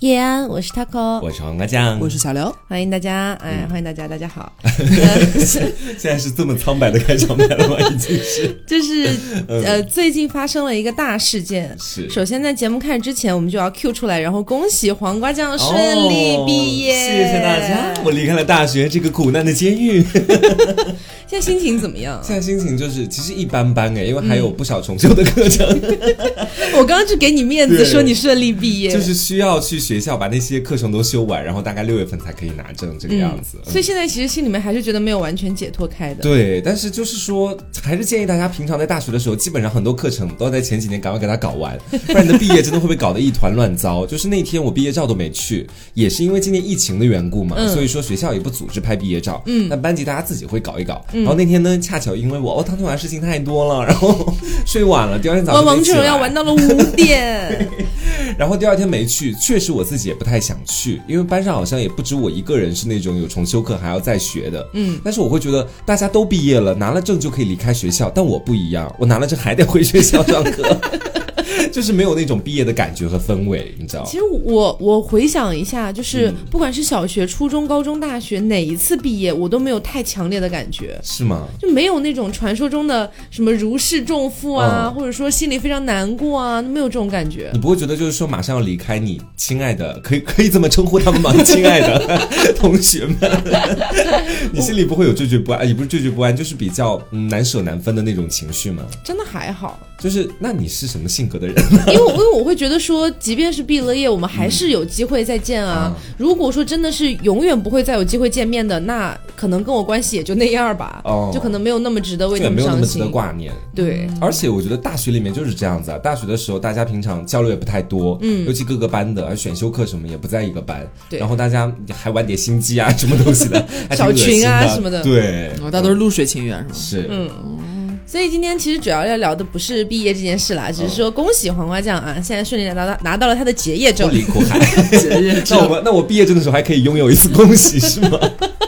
叶安，我是 taco，我是黄瓜酱，我是小刘，欢迎大家，哎，欢迎大家，大家好。现在是这么苍白的开场白了吗？已经是，就是呃，最近发生了一个大事件。是，首先在节目开始之前，我们就要 Q 出来，然后恭喜黄瓜酱顺利毕业，谢谢大家。我离开了大学这个苦难的监狱。现在心情怎么样？现在心情就是其实一般般哎，因为还有不少重修的课程。我刚刚就给你面子说你顺利毕业，就是需要去学校把那些课程都修完，然后大概六月份才可以拿证这个样子。所以现在其实心里面还是觉得没有完全解脱开的。对，但是就是说，还是建议大家平常在大学的时候，基本上很多课程都要在前几年赶快给它搞完，不然你的毕业真的会被搞得一团乱糟。就是那天我毕业照都没去，也是因为今年疫情的缘故嘛，所以说学校也不组织拍毕业照。嗯，那班级大家自己会搞一搞。然后那天呢，恰巧因为我哦当天晚上事情太多了，然后睡晚了，第二天早上玩王者荣耀玩到了五点，然后第二天没去，确实我自己也不太想去，因为班上好像也不止我一个人是那种有重修课还要再学的。嗯，但是我会觉得大家都毕业了，拿了证就可以离开学校，但我不一样，我拿了证还得回学校上课。就是没有那种毕业的感觉和氛围，你知道？其实我我回想一下，就是不管是小学、初中、高中、大学，哪一次毕业，我都没有太强烈的感觉。是吗？就没有那种传说中的什么如释重负啊，或者说心里非常难过啊，都没有这种感觉。你不会觉得就是说马上要离开你亲爱的，可以可以这么称呼他们吗？亲爱的 同学们，你心里不会有惴惴不安，也不是惴惴不安，就是比较难舍难分的那种情绪吗？真的还好。就是那你是什么性格的人？因为因为我会觉得说，即便是毕了业，我们还是有机会再见啊。如果说真的是永远不会再有机会见面的，那可能跟我关系也就那样吧。哦，就可能没有那么值得为他们没有那么值得挂念。对，而且我觉得大学里面就是这样子啊。大学的时候，大家平常交流也不太多，嗯，尤其各个班的，而选修课什么也不在一个班，对。然后大家还玩点心机啊，什么东西的，小群啊什么的，对，大家都是露水情缘是吗？是，嗯。所以今天其实主要要聊的不是毕业这件事啦，只是说恭喜黄瓜酱啊，现在顺利拿到拿到了他的结业证。苦海，结业证。那我那我毕业证的时候还可以拥有一次恭喜是吗？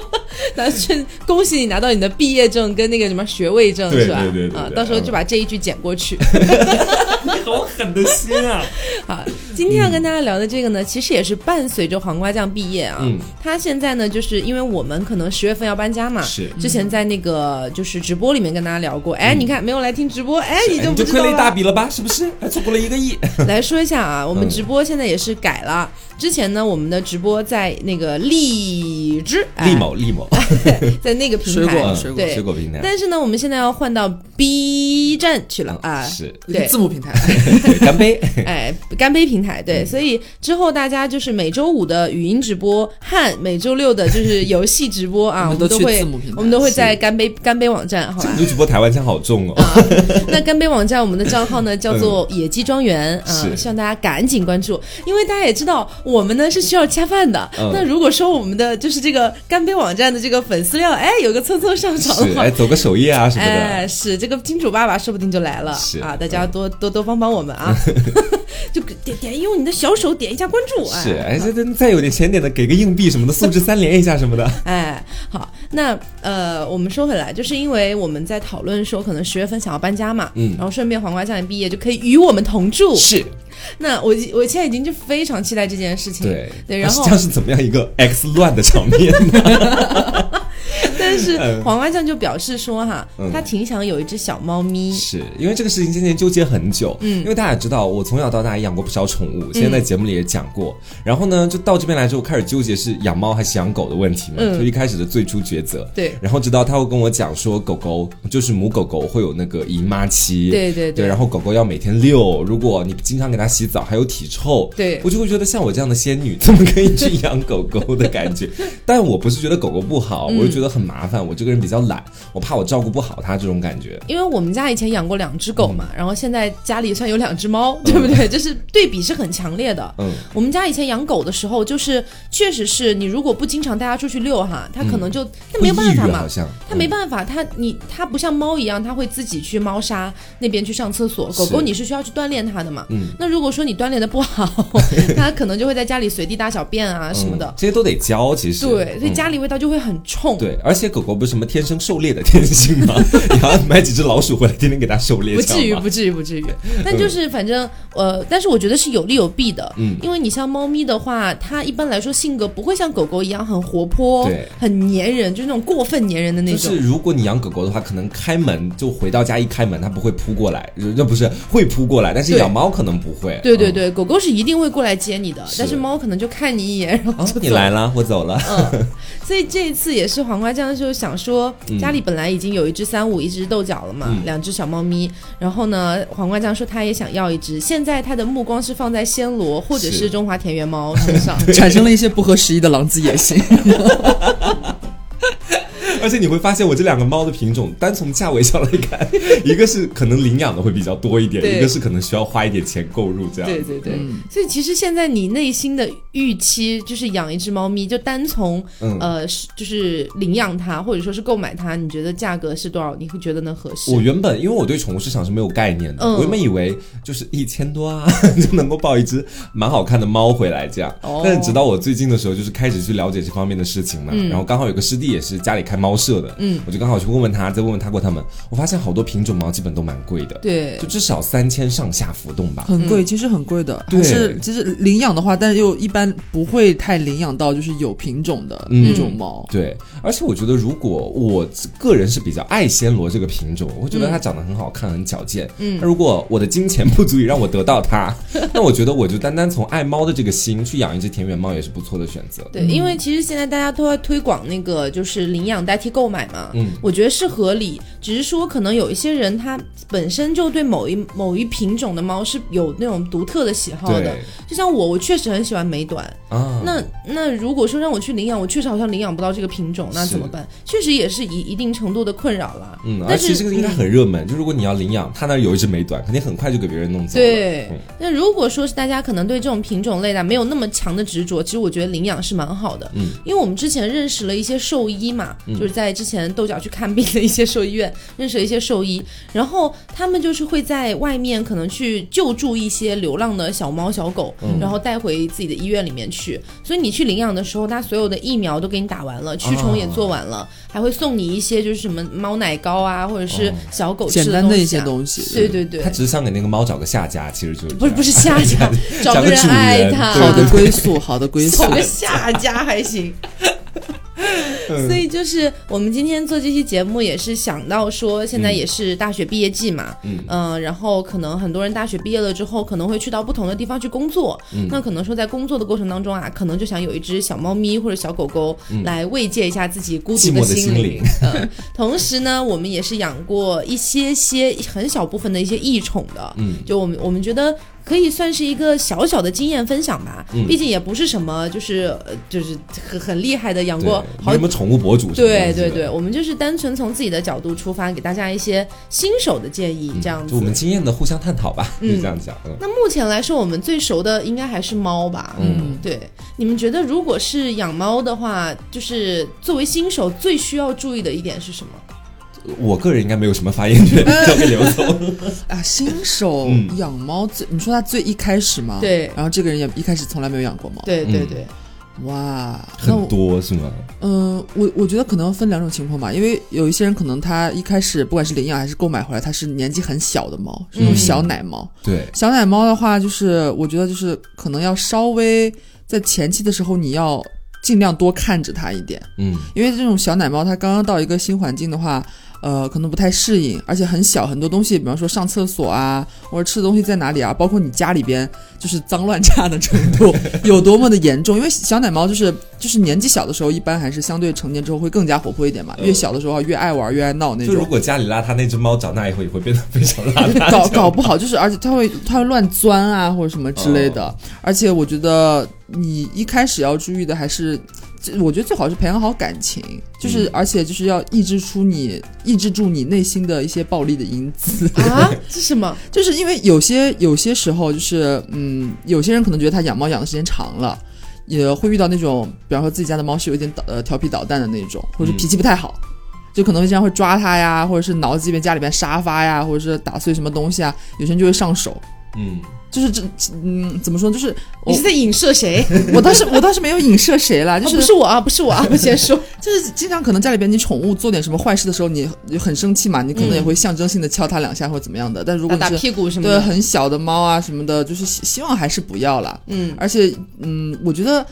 那顺恭喜你拿到你的毕业证跟那个什么学位证是吧？对对对啊，到时候就把这一句剪过去。你好狠的心啊！好，今天要跟大家聊的这个呢，其实也是伴随着黄瓜酱毕业啊。嗯。他现在呢，就是因为我们可能十月份要搬家嘛。是。之前在那个就是直播里面跟大家聊过，哎，你看没有来听直播，哎，你就就亏了一大笔了吧？是不是？还错过了一个亿。来说一下啊，我们直播现在也是改了。之前呢，我们的直播在那个荔枝、荔某、荔某，在那个平台，水果、水果、水果平台。但是呢，我们现在要换到 B 站去了啊，是。对。字幕平台，干杯，哎，干杯平台，对，所以之后大家就是每周五的语音直播和每周六的就是游戏直播啊，我们都会，我们都会在干杯干杯网站，好吧？主播台湾腔好重哦。那干杯网站我们的账号呢叫做野鸡庄园啊，希望大家赶紧关注，因为大家也知道。我们呢是需要恰饭的。那如果说我们的就是这个干杯网站的这个粉丝量，哎，有个蹭蹭上涨的话，哎，走个首页啊什么的，哎，是这个金主爸爸说不定就来了。是啊，大家多多多帮帮我们啊，就点点用你的小手点一下关注。是，哎，这这再有点钱点的，给个硬币什么的，素质三连一下什么的。哎，好，那呃，我们说回来，就是因为我们在讨论说，可能十月份想要搬家嘛，嗯，然后顺便黄瓜酱也毕业，就可以与我们同住。是。那我我现在已经就非常期待这件事情，对对，然后这样是怎么样一个 X 乱的场面呢？但是黄瓜酱就表示说哈，他挺想有一只小猫咪，是因为这个事情之前纠结很久，嗯，因为大家知道我从小到大也养过不少宠物，现在在节目里也讲过，然后呢，就到这边来之后开始纠结是养猫还是养狗的问题嘛，就一开始的最初抉择，对，然后直到他会跟我讲说，狗狗就是母狗狗会有那个姨妈期，对对对，然后狗狗要每天遛，如果你经常给它洗澡，还有体臭，对。我就会觉得像我这样的仙女怎么可以去养狗狗的感觉，但我不是觉得狗狗不好，我就觉得很麻烦，我这个人比较懒，我怕我照顾不好它这种感觉。因为我们家以前养过两只狗嘛，然后现在家里算有两只猫，对不对？就是对比是很强烈的。嗯，我们家以前养狗的时候，就是确实是你如果不经常带它出去遛哈，它可能就那没有办法嘛，它没办法，它你它不像猫一样，它会自己去猫砂那边去上厕所。狗狗你是需要去锻炼它的嘛？嗯，那如果说你锻炼的不好，它可能就会在家里随地大小便啊什么的，这些都得教。其实对，所以家里味道就会很冲。对。而且狗狗不是什么天生狩猎的天性吗？你要买几只老鼠回来，天天给它狩猎，不至于，不至于，不至于。但就是反正呃，但是我觉得是有利有弊的。嗯，因为你像猫咪的话，它一般来说性格不会像狗狗一样很活泼，对，很粘人，就是那种过分粘人的那种。就是如果你养狗狗的话，可能开门就回到家一开门，它不会扑过来，那不是会扑过来，但是养猫可能不会。对对对，狗狗是一定会过来接你的，但是猫可能就看你一眼，然后就你来了，我走了。嗯，所以这一次也是黄瓜酱就想说，家里本来已经有一只三五，一只豆角了嘛，两只小猫咪。然后呢，黄瓜酱说他也想要一只，现在他的目光是放在暹罗或者是中华田园猫身上，产生了一些不合时宜的狼子野心。而且你会发现，我这两个猫的品种，单从价位上来看，一个是可能领养的会比较多一点，一个是可能需要花一点钱购入这样。对对对。所以其实现在你内心的预期就是养一只猫咪，就单从呃就是领养它或者说是购买它，你觉得价格是多少？你会觉得能合适？我原本因为我对宠物市场是没有概念的，我原本以为就是一千多啊 就能够抱一只蛮好看的猫回来这样。哦但是直到我最近的时候，就是开始去了解这方面的事情嘛，然后刚好有个师弟也是家里开猫。猫舍的，嗯，我就刚好去问问他，再问问他过他们，我发现好多品种猫基本都蛮贵的，对，就至少三千上下浮动吧，很贵，其实很贵的。对，是其实领养的话，但是又一般不会太领养到就是有品种的那种猫。对，而且我觉得如果我个人是比较爱暹罗这个品种，我会觉得它长得很好看，很矫健。嗯，那如果我的金钱不足以让我得到它，那我觉得我就单单从爱猫的这个心去养一只田园猫也是不错的选择。对，因为其实现在大家都在推广那个就是领养代替购买嘛。嗯，我觉得是合理，只是说可能有一些人他本身就对某一某一品种的猫是有那种独特的喜好的，就像我，我确实很喜欢美短啊。那那如果说让我去领养，我确实好像领养不到这个品种，那怎么办？确实也是一一定程度的困扰了。嗯，但是这个应该很热门，就如果你要领养，他那有一只美短，肯定很快就给别人弄走了。对，那如果说是大家可能对这种品种类的没有那么强的执着，其实我觉得领养是蛮好的。嗯，因为我们之前认识了一些兽医嘛，就是在之前豆角。去看病的一些兽医院，认识了一些兽医，然后他们就是会在外面可能去救助一些流浪的小猫小狗，然后带回自己的医院里面去。所以你去领养的时候，他所有的疫苗都给你打完了，驱虫也做完了，还会送你一些就是什么猫奶糕啊，或者是小狗简单的一些东西。对对对，他只是想给那个猫找个下家，其实就是不是不是下家，找个人爱它，好的归宿，好的归宿，找 个下家还行。所以就是我们今天做这期节目，也是想到说，现在也是大学毕业季嘛，嗯，然后可能很多人大学毕业了之后，可能会去到不同的地方去工作，那可能说在工作的过程当中啊，可能就想有一只小猫咪或者小狗狗来慰藉一下自己孤独的心灵。嗯，同时呢，我们也是养过一些些很小部分的一些异宠的，嗯，就我们我们觉得。可以算是一个小小的经验分享吧，毕竟也不是什么就是就是很很厉害的养过好什么宠物博主。对对对，我们就是单纯从自己的角度出发，给大家一些新手的建议，这样子。就我们经验的互相探讨吧，就这样讲。那目前来说，我们最熟的应该还是猫吧？嗯，对。你们觉得如果是养猫的话，就是作为新手最需要注意的一点是什么？我个人应该没有什么发言权，交给刘总 啊。新手养猫最，你说他最一开始吗？对。然后这个人也一开始从来没有养过猫。对对对。哇，很多是吗？嗯，我我觉得可能分两种情况吧，因为有一些人可能他一开始不管是领养还是购买回来，他是年纪很小的猫，是那种小奶猫。对。小奶猫的话，就是我觉得就是可能要稍微在前期的时候你要尽量多看着它一点。嗯。因为这种小奶猫它刚刚到一个新环境的话。呃，可能不太适应，而且很小，很多东西，比方说上厕所啊，或者吃的东西在哪里啊，包括你家里边就是脏乱差的程度 有多么的严重。因为小奶猫就是就是年纪小的时候，一般还是相对成年之后会更加活泼一点嘛。越小的时候越爱玩，越爱闹那种。就如果家里邋遢，那只猫长大以后也会变得非常邋遢。搞搞不好就是，而且它会它会乱钻啊，或者什么之类的。而且我觉得你一开始要注意的还是。我觉得最好是培养好感情，就是而且就是要抑制出你抑制住你内心的一些暴力的因子啊？是什么？就是因为有些有些时候就是嗯，有些人可能觉得他养猫养的时间长了，也会遇到那种，比方说自己家的猫是有点捣呃调皮捣蛋的那种，或者脾气不太好，就可能会经常会抓它呀，或者是挠这边家里边沙发呀，或者是打碎什么东西啊，有些人就会上手。嗯，就是这嗯，怎么说？就是你是在影射谁？我倒是我倒是没有影射谁啦，就是不是我啊，不是我啊，我 先说，就是经常可能家里边你宠物做点什么坏事的时候，你很生气嘛，你可能也会象征性的敲它两下或者怎么样的。但如果打屁股什么对很小的猫啊什么的，就是希希望还是不要了。嗯，而且嗯，我觉得，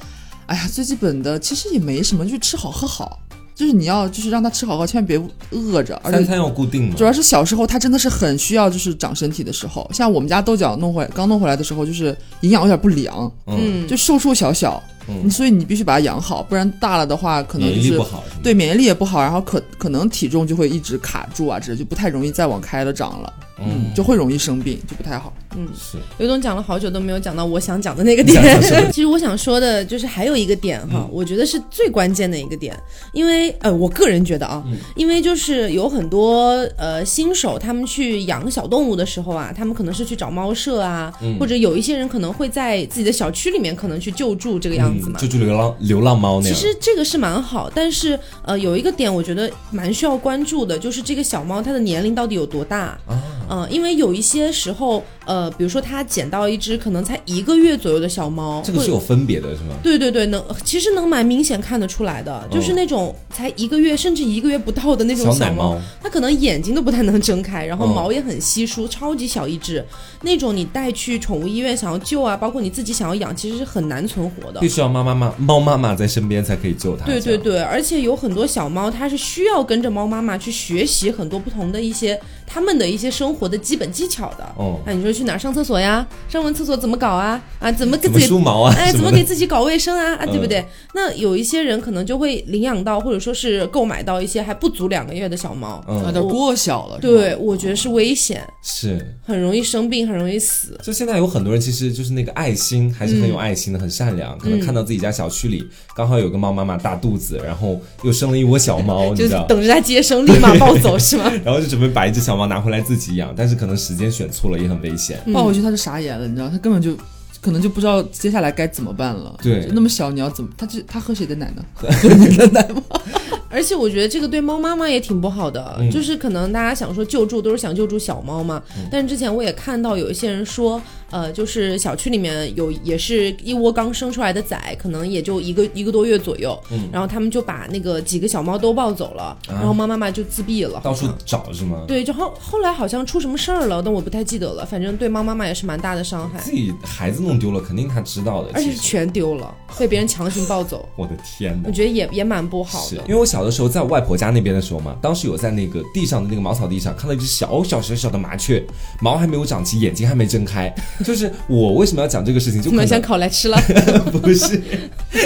哎呀，最基本的其实也没什么，就是吃好喝好。就是你要就是让他吃好喝，千万别饿着。而且餐要固定。主要是小时候他真的是很需要就是长身体的时候，像我们家豆角弄回刚弄回来的时候，就是营养有点不良，嗯，就瘦瘦小小，嗯，所以你必须把它养好，不然大了的话可能就是对免疫力也不好，然后可可能体重就会一直卡住啊，这就不太容易再往开了长了。嗯，就会容易生病，就不太好。嗯，是。刘总讲了好久都没有讲到我想讲的那个点。其实我想说的就是还有一个点哈，我觉得是最关键的一个点，因为呃，我个人觉得啊，因为就是有很多呃新手他们去养小动物的时候啊，他们可能是去找猫舍啊，或者有一些人可能会在自己的小区里面可能去救助这个样子嘛，救助流浪流浪猫那样。其实这个是蛮好，但是呃有一个点我觉得蛮需要关注的，就是这个小猫它的年龄到底有多大。啊？嗯，因为有一些时候，呃，比如说它捡到一只可能才一个月左右的小猫，这个是有分别的，是吗？对对对，能其实能蛮明显看得出来的，就是那种才一个月甚至一个月不到的那种小猫，它可能眼睛都不太能睁开，然后毛也很稀疏，超级小一只，那种你带去宠物医院想要救啊，包括你自己想要养，其实是很难存活的，必须要妈妈妈猫妈妈在身边才可以救它。对对对，而且有很多小猫，它是需要跟着猫妈妈去学习很多不同的一些它们的一些生活的基本技巧。的哦，那你说去哪儿上厕所呀？上完厕所怎么搞啊？啊，怎么给自己梳毛啊？哎，怎么给自己搞卫生啊？啊，对不对？那有一些人可能就会领养到，或者说是购买到一些还不足两个月的小猫，有点过小了。对，我觉得是危险，是很容易生病，很容易死。就现在有很多人其实就是那个爱心还是很有爱心的，很善良。可能看到自己家小区里刚好有个猫妈妈大肚子，然后又生了一窝小猫，就等着它接生，立马抱走是吗？然后就准备把一只小猫拿回来自己养，但是可能时间。选错了也很危险，抱回去他就傻眼了，你知道，他根本就可能就不知道接下来该怎么办了。对，那么小你要怎么？他这他喝谁的奶呢？喝你的奶吗？而且我觉得这个对猫妈妈也挺不好的，就是可能大家想说救助都是想救助小猫嘛，但是之前我也看到有一些人说。呃，就是小区里面有也是一窝刚生出来的崽，可能也就一个一个多月左右，嗯，然后他们就把那个几个小猫都抱走了，然后猫妈妈就自闭了，到处找是吗？对，就后后来好像出什么事儿了，但我不太记得了，反正对猫妈妈也是蛮大的伤害。自己孩子弄丢了，肯定他知道的，而且是全丢了，被别人强行抱走。我的天哪！我觉得也也蛮不好的，因为我小的时候在我外婆家那边的时候嘛，当时有在那个地上的那个茅草地上看到一只小小小小的麻雀，毛还没有长齐，眼睛还没睁开，就是我。为什么要讲这个事情？就可能想烤来吃了？不是，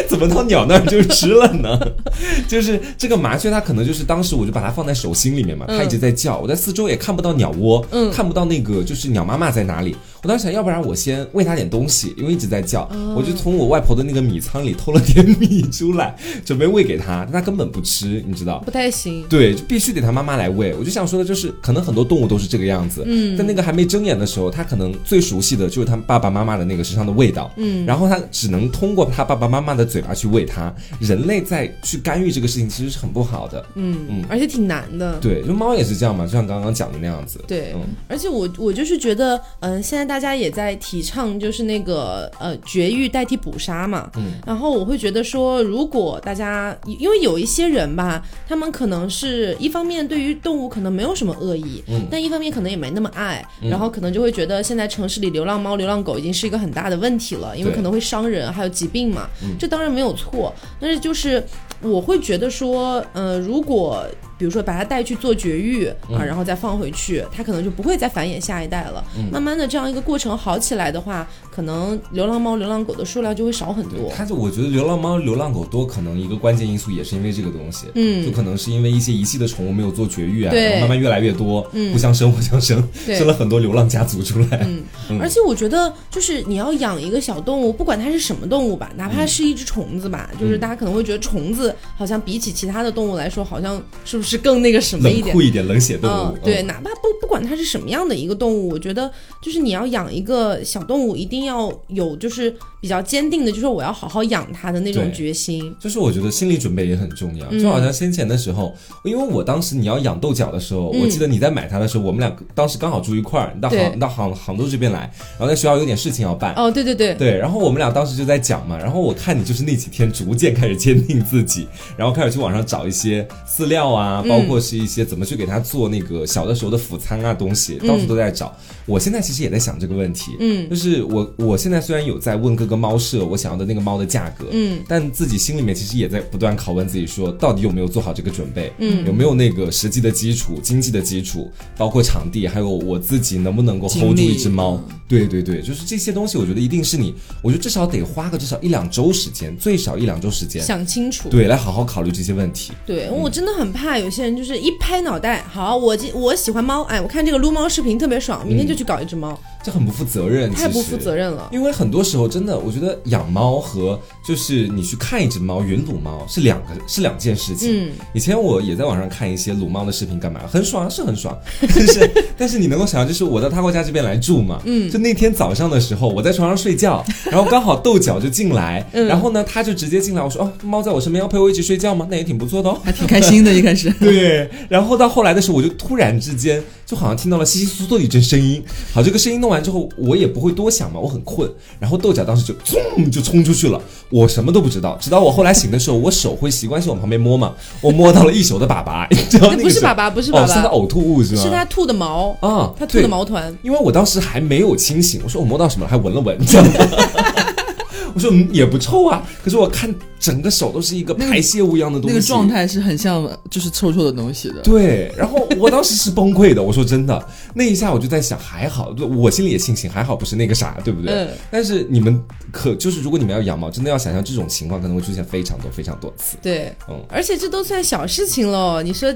怎么到鸟那儿就吃了呢？就是这个麻雀，它可能就是当时我就把它放在手心里面嘛，它一直在叫，我在四周也看不到鸟窝，嗯看不到那个就是鸟妈妈在哪里。我当时想要不然我先喂它点东西，因为一直在叫，我就从我外婆的那个米仓里偷了点米出来，准备喂给它，但它根本不吃，你知道？不太行。对，就必须得它妈妈来喂。我就想说的就是，可能很多动物都是这个样子。嗯。在那个还没睁眼的时候，它可能最熟悉的就是它爸爸妈妈的那个身上的味道。嗯。然后它只能通过它爸爸妈妈的嘴巴去喂它。人类在去干预这个事情，其实是很不好的。嗯嗯。而且挺难的。对，就猫也是这样嘛，就像刚刚讲的那样子。对。嗯。而且我我就是觉得，嗯，现在。大家也在提倡，就是那个呃绝育代替捕杀嘛。嗯。然后我会觉得说，如果大家因为有一些人吧，他们可能是一方面对于动物可能没有什么恶意，嗯。但一方面可能也没那么爱，然后可能就会觉得现在城市里流浪猫、流浪狗已经是一个很大的问题了，因为可能会伤人，还有疾病嘛。嗯。这当然没有错，但是就是我会觉得说，呃，如果。比如说把它带去做绝育啊，然后再放回去，它可能就不会再繁衍下一代了。慢慢的这样一个过程好起来的话，可能流浪猫、流浪狗的数量就会少很多。它就我觉得流浪猫、流浪狗多，可能一个关键因素也是因为这个东西，嗯，就可能是因为一些遗弃的宠物没有做绝育啊，然后慢慢越来越多，互相生互相生，生了很多流浪家族出来。嗯，而且我觉得就是你要养一个小动物，不管它是什么动物吧，哪怕是一只虫子吧，就是大家可能会觉得虫子好像比起其他的动物来说，好像是不是？是更那个什么一点，酷一点，冷血动物。对，哪怕不不管它是什么样的一个动物，我觉得就是你要养一个小动物，一定要有就是比较坚定的，就是我要好好养它的那种决心。就是我觉得心理准备也很重要。就好像先前的时候，因为我当时你要养豆角的时候，我记得你在买它的时候，我们俩当时刚好住一块儿，你到杭到杭杭州这边来，然后在学校有点事情要办。哦，对对对对，然后我们俩当时就在讲嘛，然后我看你就是那几天逐渐开始坚定自己，然后开始去网上找一些饲料啊，包括是一些怎么去给它做那个小的时候的辅餐啊东西，到处都在找。我现在其实也在想这个问题，嗯，就是我我现在虽然有在问各个猫舍我想要的那个猫的价格，嗯，但自己心里面其实也在不断拷问自己，说到底有没有做好这个准备，嗯，有没有那个实际的基础、经济的基础，包括场地，还有我自己能不能够 hold 住一只猫？对对对，就是这些东西，我觉得一定是你，我觉得至少得花个至少一两周时间，最少一两周时间想清楚，对，来好好考虑这些问题。对我真的很怕有些人就是一拍脑袋，好，我我喜欢猫，哎，我看这个撸猫视频特别爽，明天就就去搞一只猫。这很不负责任，太不负责任了。因为很多时候，真的，我觉得养猫和就是你去看一只猫，云撸猫是两个是两件事情。嗯，以前我也在网上看一些撸猫的视频，干嘛？很爽，是很爽。但 是但是你能够想象，就是我到他国家这边来住嘛，嗯，就那天早上的时候，我在床上睡觉，然后刚好豆角就进来，然后呢，他就直接进来，我说哦，猫在我身边要陪我一起睡觉吗？那也挺不错的哦，还挺开心的，一开始。对，然后到后来的时候，我就突然之间。就好像听到了稀稀疏疏的一阵声音，好，这个声音弄完之后，我也不会多想嘛，我很困，然后豆角当时就 冲就冲出去了，我什么都不知道，直到我后来醒的时候，我手会习惯性往旁边摸嘛，我摸到了一手的粑粑，那不是粑粑，不是粑粑，是它呕吐物是吗？是它吐的毛啊，它吐的毛团，因为我当时还没有清醒，我说我摸到什么了，还闻了闻，你知道吗？我说嗯也不臭啊，可是我看。整个手都是一个排泄物一样的东西，那个状态是很像就是臭臭的东西的。对，然后我当时是崩溃的。我说真的，那一下我就在想，还好，我心里也庆幸，还好不是那个啥，对不对？嗯。但是你们可就是，如果你们要养猫，真的要想象这种情况可能会出现非常多非常多次。对，嗯。而且这都算小事情喽。你说，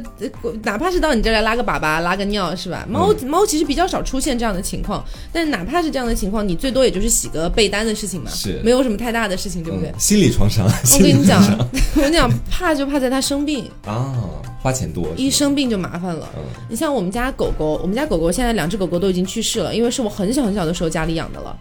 哪怕是到你这来拉个粑粑、拉个尿，是吧？猫猫其实比较少出现这样的情况，但哪怕是这样的情况，你最多也就是洗个被单的事情嘛，是没有什么太大的事情，对不对？心理创伤。我跟你讲，我跟你讲，怕就怕在它生病啊，花钱多，一生病就麻烦了。你像我们家狗狗，我们家狗狗现在两只狗狗都已经去世了，因为是我很小很小的时候家里养的了。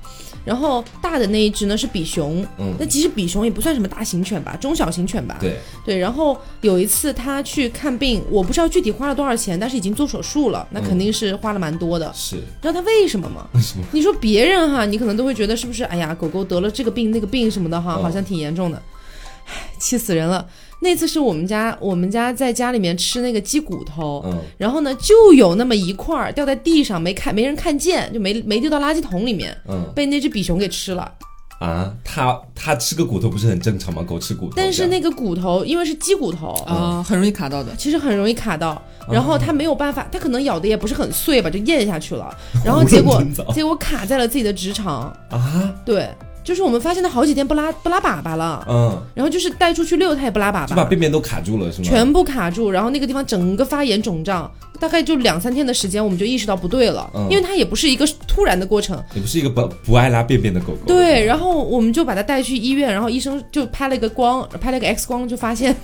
然后大的那一只呢是比熊，嗯，那其实比熊也不算什么大型犬吧，中小型犬吧。对对。然后有一次它去看病，我不知道具体花了多少钱，但是已经做手术了，那肯定是花了蛮多的。是，你知道它为什么吗？为什么？你说别人哈，你可能都会觉得是不是？哎呀，狗狗得了这个病那个病什么的哈，好像挺严重的。唉，气死人了！那次是我们家，我们家在家里面吃那个鸡骨头，嗯，然后呢，就有那么一块儿掉在地上，没看，没人看见，就没没丢到垃圾桶里面，嗯，被那只比熊给吃了。啊，它它吃个骨头不是很正常吗？狗吃骨头，但是那个骨头因为是鸡骨头啊，很容易卡到的，其实很容易卡到，然后它没有办法，它可能咬的也不是很碎吧，就咽下去了，然后 结果结果卡在了自己的直肠啊，对。就是我们发现它好几天不拉不拉粑粑了，嗯，然后就是带出去遛它也不拉粑粑，就把便便都卡住了是吗？全部卡住，然后那个地方整个发炎肿胀，大概就两三天的时间，我们就意识到不对了，因为它也不是一个突然的过程，也不是一个不不爱拉便便的狗狗。对，然后我们就把它带去医院，然后医生就拍了一个光，拍了个 X 光，就发现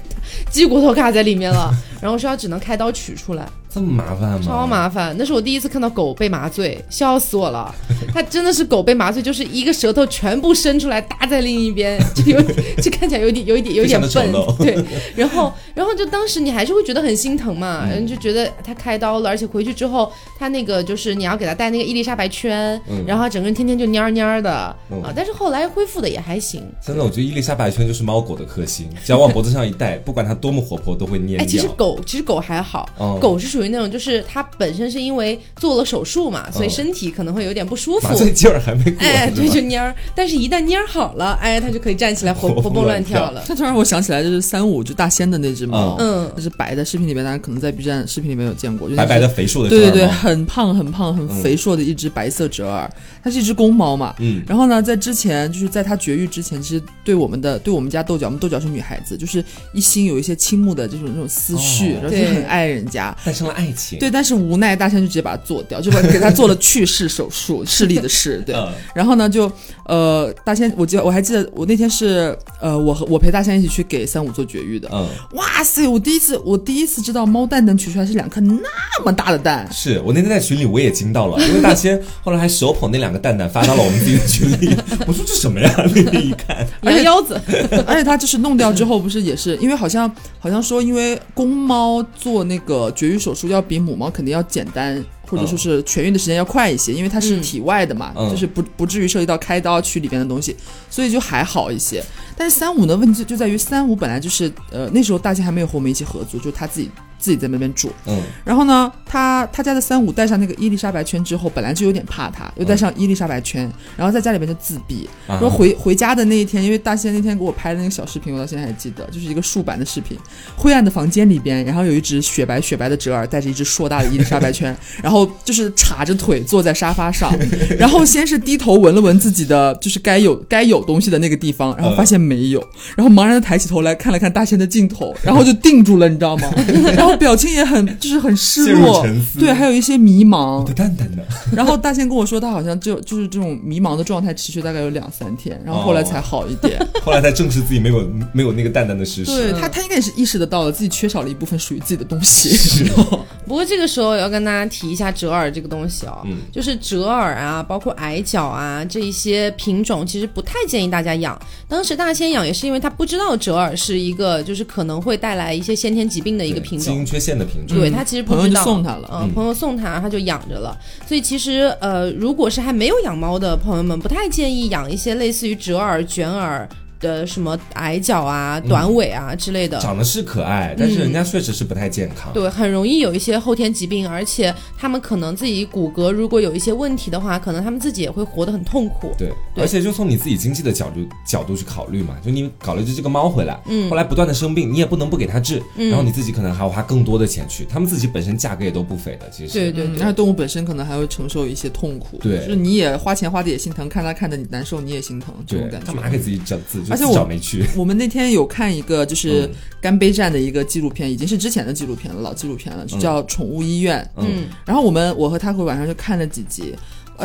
鸡骨头卡在里面了，然后说要只能开刀取出来。这么麻烦吗？超麻烦，那是我第一次看到狗被麻醉，笑死我了。它真的是狗被麻醉，就是一个舌头全部伸出来搭在另一边，就有 就看起来有点有一点有点笨。对，然后然后就当时你还是会觉得很心疼嘛，嗯就觉得它开刀了，而且回去之后他那个就是你要给他戴那个伊丽莎白圈，然后整个人天天就蔫蔫的啊。但是后来恢复的也还行。真的，我觉得伊丽莎白圈就是猫狗的克星，只要往脖子上一戴，不管它多么活泼都会蔫。哎，其实狗其实狗还好，狗是属。于那种，就是它本身是因为做了手术嘛，所以身体可能会有点不舒服，麻醉劲儿还没过，哎，对，就蔫儿。但是，一旦蔫儿好了，哎，它就可以站起来活活蹦乱跳了。这突然我想起来，就是三五就大仙的那只猫，嗯，它是白的，视频里面大家可能在 B 站视频里面有见过，白白的肥硕的，对对对，很胖很胖很肥硕的一只白色折耳，它是一只公猫嘛，嗯。然后呢，在之前就是在它绝育之前，其实对我们的对我们家豆角，我们豆角是女孩子，就是一心有一些倾慕的这种这种思绪，然后就很爱人家，诞生了爱情。对，但是无奈大仙就直接把它做掉，就把给它做了去势手术，视力的视。对，然后呢，就呃，大仙，我记得我还记得我那天是呃，我和我陪大仙一起去给三五做绝育的。嗯，哇塞，我第一次我第一次知道猫蛋能取出来是两颗那么大的蛋。是我那天在群里我也惊到了，因为大仙 后来还手捧那两个蛋蛋发到了我们自己的群里，我说这什么呀？那天一看，羊腰子，而且他就是弄掉之后不是也是因为好像好像说因为公猫做那个绝育手术要比母猫肯定要简单。或者说是痊愈的时间要快一些，因为它是体外的嘛，就是不不至于涉及到开刀取里边的东西，所以就还好一些。但是三五的问题就在于三五本来就是呃那时候大仙还没有和我们一起合租，就是他自己。自己在那边住，嗯，然后呢，他他家的三五戴上那个伊丽莎白圈之后，本来就有点怕他，又戴上伊丽莎白圈，然后在家里边就自闭。说回回家的那一天，因为大仙那天给我拍的那个小视频，我到现在还记得，就是一个竖版的视频，灰暗的房间里边，然后有一只雪白雪白的折耳，带着一只硕大的伊丽莎白圈，然后就是叉着腿坐在沙发上，然后先是低头闻了闻自己的就是该有该有东西的那个地方，然后发现没有，然后茫然的抬起头来看了看大仙的镜头，然后就定住了，你知道吗？然后。表情也很就是很失落，对，还有一些迷茫。淡淡的。然后大仙跟我说，他好像就就是这种迷茫的状态持续大概有两三天，然后后来才好一点。后来才正视自己没有没有那个淡淡的事实。对他，他应该也是意识得到了自己缺少了一部分属于自己的东西。不过这个时候要跟大家提一下折耳这个东西哦，就是折耳啊，包括矮脚啊这一些品种，其实不太建议大家养。当时大仙养也是因为他不知道折耳是一个就是可能会带来一些先天疾病的一个品种。基因缺陷的品种，对他其实不知道，送他了，嗯，朋友送他，他就养着了。所以其实，呃，如果是还没有养猫的朋友们，不太建议养一些类似于折耳、卷耳。的什么矮脚啊、短尾啊之类的，长得是可爱，但是人家确实是不太健康，对，很容易有一些后天疾病，而且他们可能自己骨骼如果有一些问题的话，可能他们自己也会活得很痛苦。对，而且就从你自己经济的角度角度去考虑嘛，就你搞了一只这个猫回来，嗯，后来不断的生病，你也不能不给它治，然后你自己可能还要花更多的钱去，他们自己本身价格也都不菲的，其实，对对，但是动物本身可能还会承受一些痛苦，对，就是你也花钱花的也心疼，看它看着你难受，你也心疼，这种感觉，干嘛给自己整自，而且我没去。我们那天有看一个就是干杯站的一个纪录片，已经是之前的纪录片了，老纪录片了，就叫《宠物医院》。嗯，然后我们我和他会晚上就看了几集。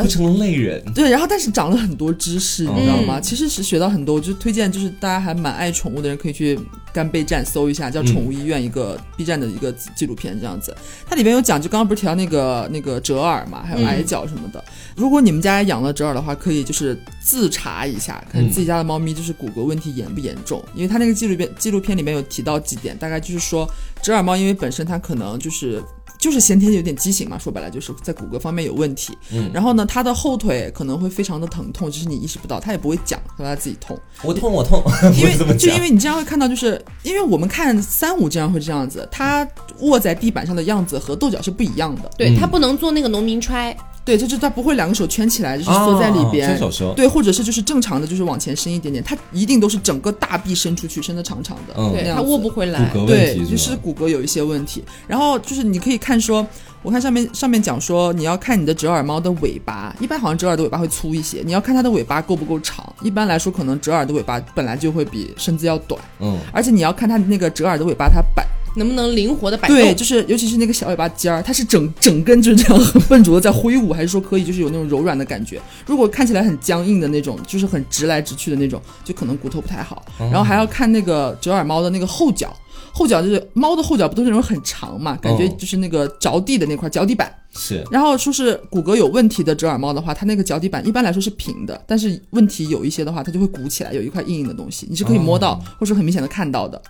成了泪人，对，然后但是长了很多知识，你知道吗？其实是学到很多，我就推荐，就是大家还蛮爱宠物的人可以去干贝站搜一下，叫《宠物医院》一个 B 站的一个纪录片，这样子。它里面有讲，就刚刚不是提到那个那个折耳嘛，还有矮脚什么的。如果你们家养了折耳的话，可以就是自查一下，看自己家的猫咪就是骨骼问题严不严重。因为它那个纪录片纪录片里面有提到几点，大概就是说折耳猫因为本身它可能就是。就是先天有点畸形嘛，说白了就是在骨骼方面有问题。嗯，然后呢，他的后腿可能会非常的疼痛，只是你意识不到，他也不会讲，说他自己痛。我痛，我痛。因为就因为你经常会看到，就是因为我们看三五经常会这样子，他卧在地板上的样子和豆角是不一样的。对他不能做那个农民揣。对，就是它不会两个手圈起来，就是缩在里边。伸手收。对，或者是就是正常的，就是往前伸一点点，它一定都是整个大臂伸出去，伸的长长的。嗯，对，它握不回来。对，就是骨骼有一些问题。然后就是你可以看说，我看上面上面讲说，你要看你的折耳猫的尾巴，一般好像折耳的尾巴会粗一些，你要看它的尾巴够不够长。一般来说，可能折耳的尾巴本来就会比身子要短。嗯，而且你要看它那个折耳的尾巴，它摆。能不能灵活的摆动？对，就是尤其是那个小尾巴尖儿，它是整整根就是这样很笨拙的在挥舞，还是说可以就是有那种柔软的感觉？如果看起来很僵硬的那种，就是很直来直去的那种，就可能骨头不太好。然后还要看那个折耳猫的那个后脚，后脚就是猫的后脚不都是那种很长嘛？感觉就是那个着地的那块脚底板是。然后说是骨骼有问题的折耳猫的话，它那个脚底板一般来说是平的，但是问题有一些的话，它就会鼓起来，有一块硬硬的东西，你是可以摸到或者很明显的看到的。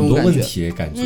很多问题，感觉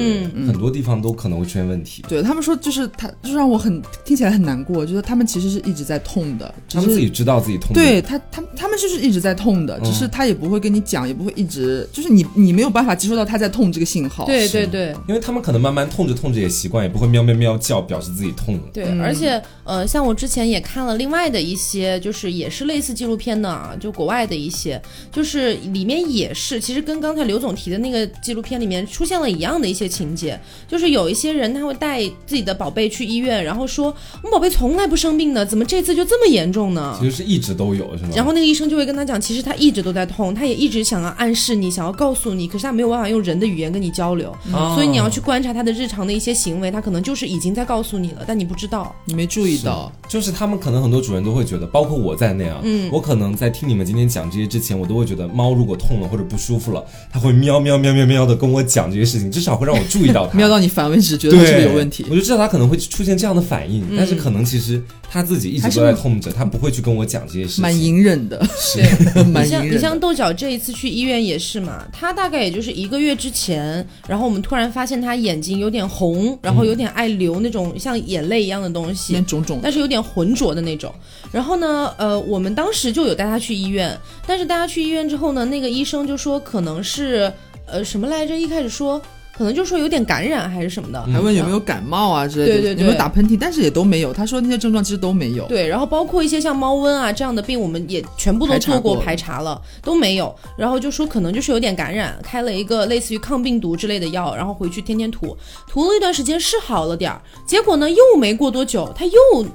很多地方都可能会出现问题。对他们说，就是他，就让我很听起来很难过。就是他们其实是一直在痛的，他们自己知道自己痛。对他，他他们就是一直在痛的，只是他也不会跟你讲，也不会一直，就是你你没有办法接收到他在痛这个信号。对对对，因为他们可能慢慢痛着痛着也习惯，也不会喵喵喵叫表示自己痛了。对，而且呃，像我之前也看了另外的一些，就是也是类似纪录片的啊，就国外的一些，就是里面也是，其实跟刚才刘总提的那个纪录片里面出现了一样。的一些情节，就是有一些人他会带自己的宝贝去医院，然后说我们宝贝从来不生病的，怎么这次就这么严重呢？其实是一直都有，是吗？然后那个医生生就会跟他讲，其实他一直都在痛，他也一直想要暗示你，想要告诉你，可是他没有办法用人的语言跟你交流，所以你要去观察他的日常的一些行为，他可能就是已经在告诉你了，但你不知道，你没注意到。就是他们可能很多主人都会觉得，包括我在内啊，嗯，我可能在听你们今天讲这些之前，我都会觉得猫如果痛了或者不舒服了，它会喵喵喵喵喵的跟我讲这些事情，至少会让我注意到他，瞄到你烦为止，觉得是有问题。我就知道他可能会出现这样的反应，但是可能其实他自己一直都在痛着，他不会去跟我讲这些事情，蛮隐忍的。是，你像你像豆角这一次去医院也是嘛，他大概也就是一个月之前，然后我们突然发现他眼睛有点红，然后有点爱流那种像眼泪一样的东西，肿肿，但是有点浑浊的那种。然后呢，呃，我们当时就有带他去医院，但是带他去医院之后呢，那个医生就说可能是，呃，什么来着？一开始说。可能就说有点感染还是什么的，还问有没有感冒啊之类的，对对对，有没有打喷嚏，但是也都没有。他说那些症状其实都没有。对，然后包括一些像猫瘟啊这样的病，我们也全部都做过排查了，都没有。然后就说可能就是有点感染，开了一个类似于抗病毒之类的药，然后回去天天涂，涂了一段时间是好了点儿，结果呢又没过多久，他又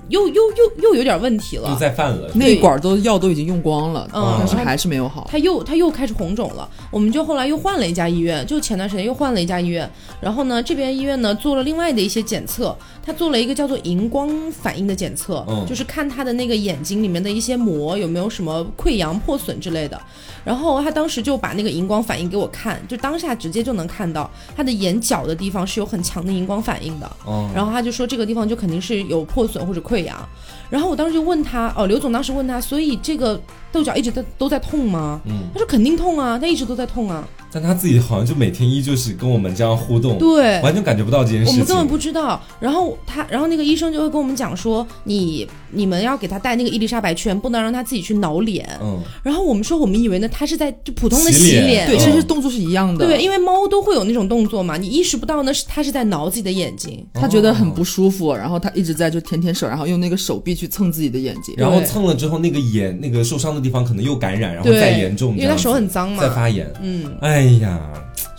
又又又又有点问题了，又再犯了。那管都药都已经用光了，嗯，但是还是没有好。他又他又开始红肿了，我们就后来又换了一家医院，就前段时间又换了一家医院，然后呢。这边医院呢做了另外的一些检测，他做了一个叫做荧光反应的检测，就是看他的那个眼睛里面的一些膜有没有什么溃疡破损之类的。然后他当时就把那个荧光反应给我看，就当下直接就能看到他的眼角的地方是有很强的荧光反应的。然后他就说这个地方就肯定是有破损或者溃疡。然后我当时就问他，哦，刘总当时问他，所以这个豆角一直在都在痛吗？嗯，他说肯定痛啊，他一直都在痛啊。但他自己好像就每天依旧是跟我们这样互动，对，完全感觉不到这件事情。我们根本不知道。然后他，然后那个医生就会跟我们讲说，你你们要给他戴那个伊丽莎白圈，不能让他自己去挠脸。嗯。然后我们说，我们以为呢，他是在就普通的洗脸，对，其实动作是一样的。对，因为猫都会有那种动作嘛，你意识不到那是他是在挠自己的眼睛，他觉得很不舒服，然后他一直在就舔舔手，然后用那个手臂去蹭自己的眼睛，然后蹭了之后，那个眼那个受伤的地方可能又感染，然后再严重，因为他手很脏嘛，再发炎。嗯。哎呀。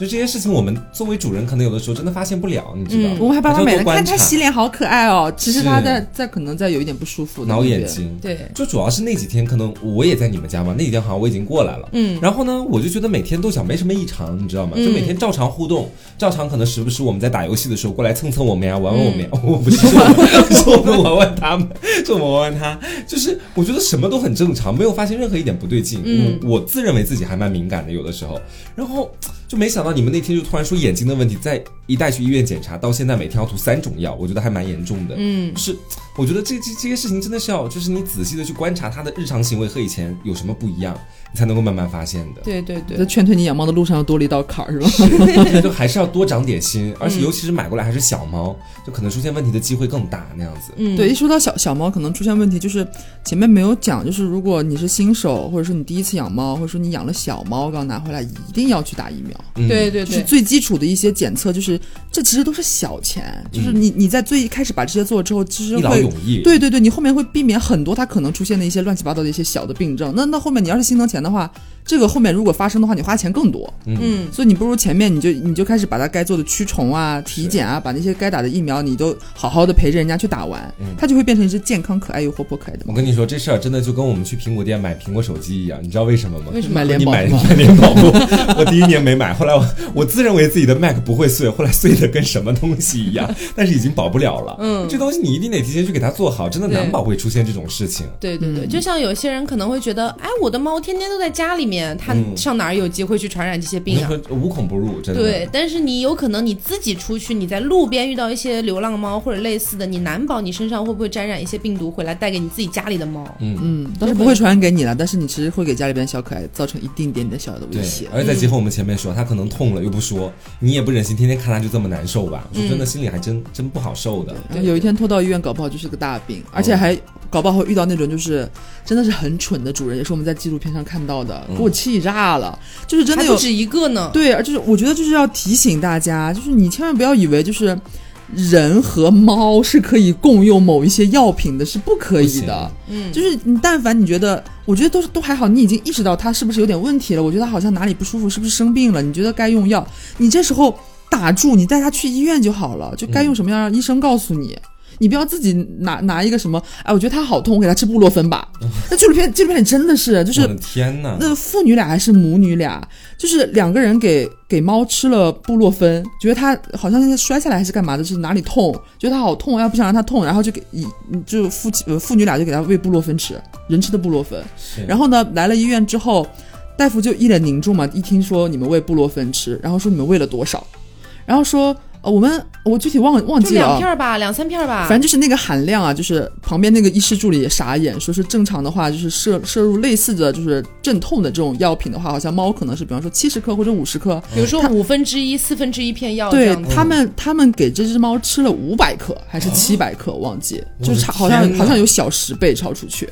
就这些事情，我们作为主人，可能有的时候真的发现不了，你知道？我们还帮他美了，看他洗脸好可爱哦。其实他在在可能在有一点不舒服，挠眼睛。对，就主要是那几天，可能我也在你们家嘛。那几天好像我已经过来了，嗯。然后呢，我就觉得每天都想没什么异常，你知道吗？就每天照常互动，照常可能时不时我们在打游戏的时候过来蹭蹭我们呀，玩玩我们呀。我不是，是我们玩玩他们，是我们玩玩他。就是我觉得什么都很正常，没有发现任何一点不对劲。嗯，我自认为自己还蛮敏感的，有的时候。然后。就没想到你们那天就突然说眼睛的问题，在一带去医院检查，到现在每天要涂三种药，我觉得还蛮严重的。嗯，是，我觉得这这这些事情真的是要，就是你仔细的去观察他的日常行为和以前有什么不一样。才能够慢慢发现的。对对对，在劝退你养猫的路上又多了一道坎儿，是吧？就还是要多长点心，而且 尤其是买过来还是小猫，就可能出现问题的机会更大那样子。嗯，对，一说到小小猫可能出现问题，就是前面没有讲，就是如果你是新手，或者说你第一次养猫，或者说你养了小猫刚拿回来，一定要去打疫苗。对对对，就是最基础的一些检测，就是这其实都是小钱，就是你你在最一开始把这些做了之后，其实会对对对，你后面会避免很多它可能出现的一些乱七八糟的一些小的病症。那那后面你要是心疼钱的话。这个后面如果发生的话，你花钱更多。嗯，所以你不如前面你就你就开始把它该做的驱虫啊、体检啊，把那些该打的疫苗，你都好好的陪着人家去打完，它就会变成一只健康、可爱又活泼可爱的猫。我跟你说，这事儿真的就跟我们去苹果店买苹果手机一样，你知道为什么吗？为什么你买买联保？我第一年没买，后来我我自认为自己的 Mac 不会碎，后来碎的跟什么东西一样，但是已经保不了了。嗯，这东西你一定得提前去给它做好，真的难保会出现这种事情。对对对，就像有些人可能会觉得，哎，我的猫天天都在家里面，它上。哪儿有机会去传染这些病啊？无孔不入，真的。对，但是你有可能你自己出去，你在路边遇到一些流浪猫或者类似的，你难保你身上会不会沾染一些病毒回来带给你自己家里的猫？嗯嗯，但是不会传染给你了，但是你其实会给家里边小可爱造成一丁点点小的威胁。而且再结合我们前面说，他可能痛了又不说，你也不忍心天天看他就这么难受吧？说真的，心里还真真不好受的。有一天拖到医院，搞不好就是个大病，而且还搞不好会遇到那种就是真的是很蠢的主人，也是我们在纪录片上看到的，给我气炸了，就是真的。不止一个呢，对，而就是我觉得就是要提醒大家，就是你千万不要以为就是人和猫是可以共用某一些药品的，是不可以的。嗯，就是你但凡你觉得，我觉得都是都还好，你已经意识到它是不是有点问题了？我觉得好像哪里不舒服，是不是生病了？你觉得该用药，你这时候打住，你带它去医院就好了，就该用什么样让医生告诉你。你不要自己拿拿一个什么，哎，我觉得它好痛，我给它吃布洛芬吧。那纪录片纪录片里真的是，就是天呐，那父女俩还是母女俩，就是两个人给给猫吃了布洛芬，觉得它好像是摔下来还是干嘛的，是哪里痛，觉得它好痛，要不想让它痛，然后就给一就父亲呃父女俩就给它喂布洛芬吃，人吃的布洛芬。然后呢，来了医院之后，大夫就一脸凝重嘛，一听说你们喂布洛芬吃，然后说你们喂了多少，然后说。呃，我们我具体忘忘记了，两片吧，两三片吧，反正就是那个含量啊，就是旁边那个医师助理也傻眼，说是正常的话，就是摄摄入类似的就是镇痛的这种药品的话，好像猫可能是比方说七十克或者五十克，比如说五分之一、四分之一片药，对他们他们给这只猫吃了五百克还是七百克，忘记，就差好像好像有小十倍超出去。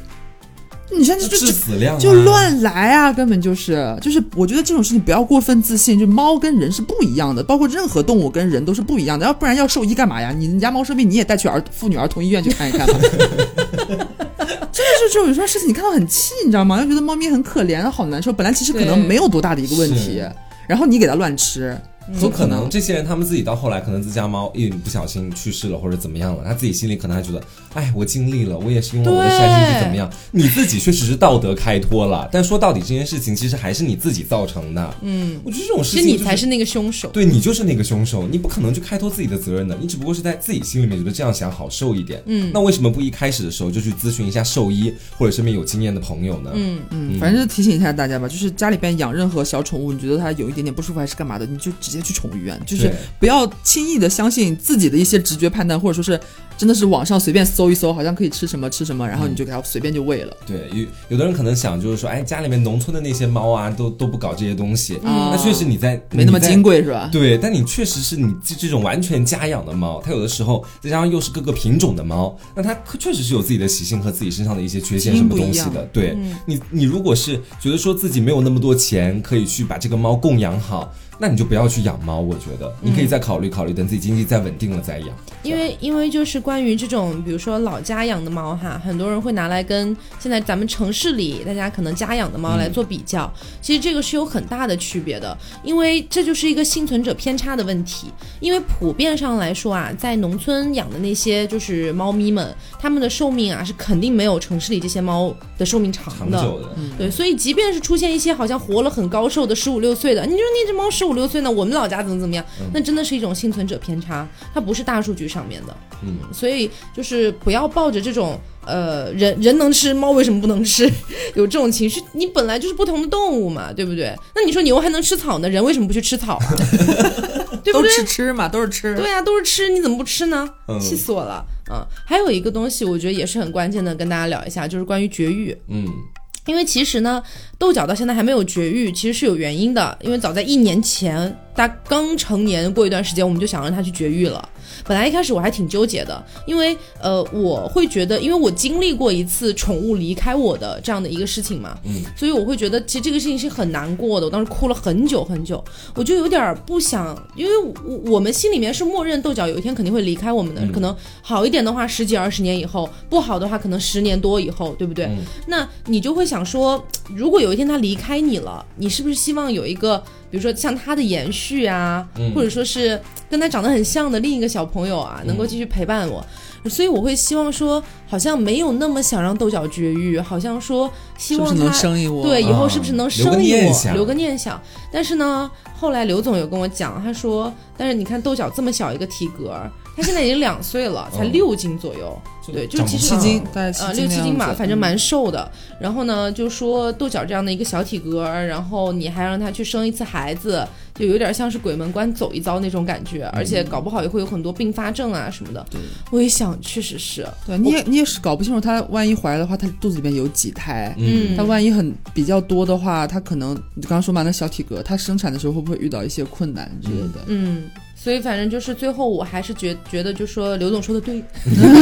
你像这就就乱来啊，根本就是就是，我觉得这种事情不要过分自信。就猫跟人是不一样的，包括任何动物跟人都是不一样的。要不然要兽医干嘛呀？你家猫生病，你也带去儿妇女儿童医院去看一看吧。真的是就有时候事情你看到很气，你知道吗？就觉得猫咪很可怜，好难受。本来其实可能没有多大的一个问题，然后你给它乱吃。有可能这些人他们自己到后来，可能自家猫一不小心去世了或者怎么样了，他自己心里可能还觉得，哎，我尽力了，我也是用了我的善心去怎么样？你自己确实是道德开脱了，但说到底这件事情其实还是你自己造成的。嗯，我觉得这种事情，其实你才是那个凶手。对你就是那个凶手，你不可能去开脱自己的责任的，你只不过是在自己心里面觉得这样想好受一点。嗯，那为什么不一开始的时候就去咨询一下兽医或者身边有经验的朋友呢？嗯嗯，反正就提醒一下大家吧，就是家里边养任何小宠物，你觉得它有一点点不舒服还是干嘛的，你就直接去宠物医院，就是。不要轻易的相信自己的一些直觉判断，或者说是真的是网上随便搜一搜，好像可以吃什么吃什么，然后你就给它随便就喂了。对，有有的人可能想就是说，哎，家里面农村的那些猫啊，都都不搞这些东西，那确实你在没那么金贵是吧？对，但你确实是你这种完全家养的猫，它有的时候再加上又是各个品种的猫，那它确实是有自己的习性和自己身上的一些缺陷什么东西的。对你，你如果是觉得说自己没有那么多钱可以去把这个猫供养好。那你就不要去养猫，我觉得你可以再考虑考虑，等自己经济再稳定了再养。因为因为就是关于这种，比如说老家养的猫哈，很多人会拿来跟现在咱们城市里大家可能家养的猫来做比较，其实这个是有很大的区别的，因为这就是一个幸存者偏差的问题。因为普遍上来说啊，在农村养的那些就是猫咪们，它们的寿命啊是肯定没有城市里这些猫的寿命长的。对，所以即便是出现一些好像活了很高寿的十五六岁的，你说那只猫十五。五六岁呢，我们老家怎么怎么样？那真的是一种幸存者偏差，它不是大数据上面的。嗯，所以就是不要抱着这种呃人人能吃猫为什么不能吃 有这种情绪。你本来就是不同的动物嘛，对不对？那你说牛还能吃草呢，人为什么不去吃草啊？对不对？都吃吃嘛，都是吃。对啊，都是吃，你怎么不吃呢？气死我了。嗯，还有一个东西，我觉得也是很关键的，跟大家聊一下，就是关于绝育。嗯。因为其实呢，豆角到现在还没有绝育，其实是有原因的。因为早在一年前，它刚成年过一段时间，我们就想让它去绝育了。本来一开始我还挺纠结的，因为呃，我会觉得，因为我经历过一次宠物离开我的这样的一个事情嘛，嗯，所以我会觉得其实这个事情是很难过的。我当时哭了很久很久，我就有点不想，因为我我们心里面是默认豆角有一天肯定会离开我们的，可能好一点的话十几二十年以后，不好的话可能十年多以后，对不对？那你就会想说，如果有一天他离开你了，你是不是希望有一个？比如说像他的延续啊，或者说是跟他长得很像的另一个小朋友啊，能够继续陪伴我，所以我会希望说，好像没有那么想让豆角绝育，好像说希望他对以后是不是能生一我，留个念想。但是呢，后来刘总有跟我讲，他说，但是你看豆角这么小一个体格。他现在已经两岁了，才六斤左右，对，就其实七斤，呃，六七斤吧，反正蛮瘦的。然后呢，就说豆角这样的一个小体格，然后你还让他去生一次孩子，就有点像是鬼门关走一遭那种感觉，而且搞不好也会有很多并发症啊什么的。对，我一想，确实是。对，你也你也是搞不清楚，他万一怀的话，他肚子里面有几胎？嗯，他万一很比较多的话，他可能你刚刚说嘛，那小体格，他生产的时候会不会遇到一些困难之类的？嗯。所以反正就是最后我还是觉觉得，就说刘总说的对，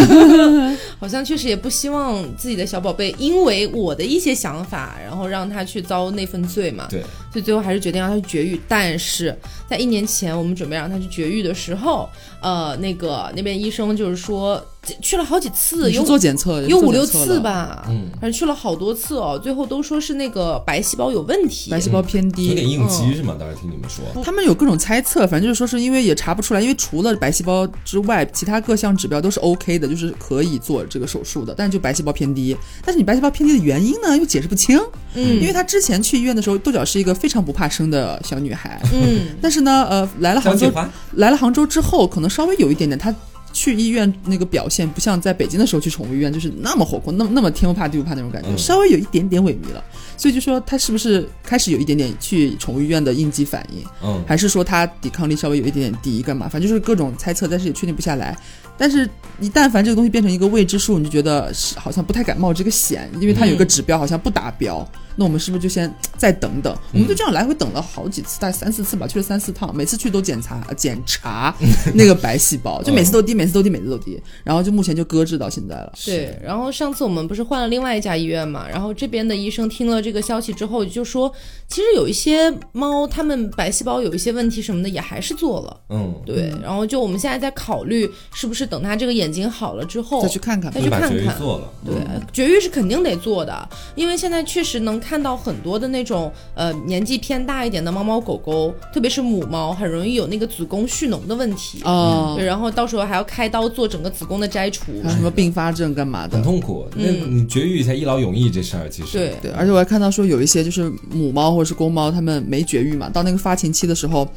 好像确实也不希望自己的小宝贝因为我的一些想法，然后让他去遭那份罪嘛。对，所以最后还是决定让他去绝育。但是在一年前我们准备让他去绝育的时候，呃，那个那边医生就是说。去了好几次，有做检测，有五六次吧，嗯，反正去了好多次哦，最后都说是那个白细胞有问题，白细胞偏低，有点应激是吗？当时听你们说，他们有各种猜测，反正就是说是因为也查不出来，因为除了白细胞之外，其他各项指标都是 OK 的，就是可以做这个手术的，但是就白细胞偏低，但是你白细胞偏低的原因呢，又解释不清，嗯，因为他之前去医院的时候，豆角是一个非常不怕生的小女孩，嗯，但是呢，呃，来了杭州，来了杭州之后，可能稍微有一点点，她去医院那个表现不像在北京的时候去宠物医院就是那么活泼，那么那么天不怕地不怕那种感觉，稍微有一点点萎靡了。所以就说他是不是开始有一点点去宠物医院的应激反应，嗯，还是说他抵抗力稍微有一点点低，干嘛？反正就是各种猜测，但是也确定不下来。但是，一旦凡这个东西变成一个未知数，你就觉得是好像不太敢冒这个险，因为它有一个指标好像不达标。那我们是不是就先再等等？我们就这样来回等了好几次，大概三四次吧，去了三四趟，每次去都检查检查 那个白细胞，就每次都低，每次都低，每次都低，然后就目前就搁置到现在了。对，然后上次我们不是换了另外一家医院嘛，然后这边的医生听了这个消息之后就说，其实有一些猫它们白细胞有一些问题什么的也还是做了。嗯，对，然后就我们现在在考虑是不是等它这个眼睛好了之后再去看看，再去看看。做了对，绝育是肯定得做的，因为现在确实能。看到很多的那种呃年纪偏大一点的猫猫狗狗，特别是母猫，很容易有那个子宫蓄脓的问题啊。对，然后到时候还要开刀做整个子宫的摘除，什么并发症干嘛的，很痛苦。那你绝育一下一劳永逸这事儿，其实对对。而且我还看到说有一些就是母猫或者是公猫，它们没绝育嘛，到那个发情期的时候。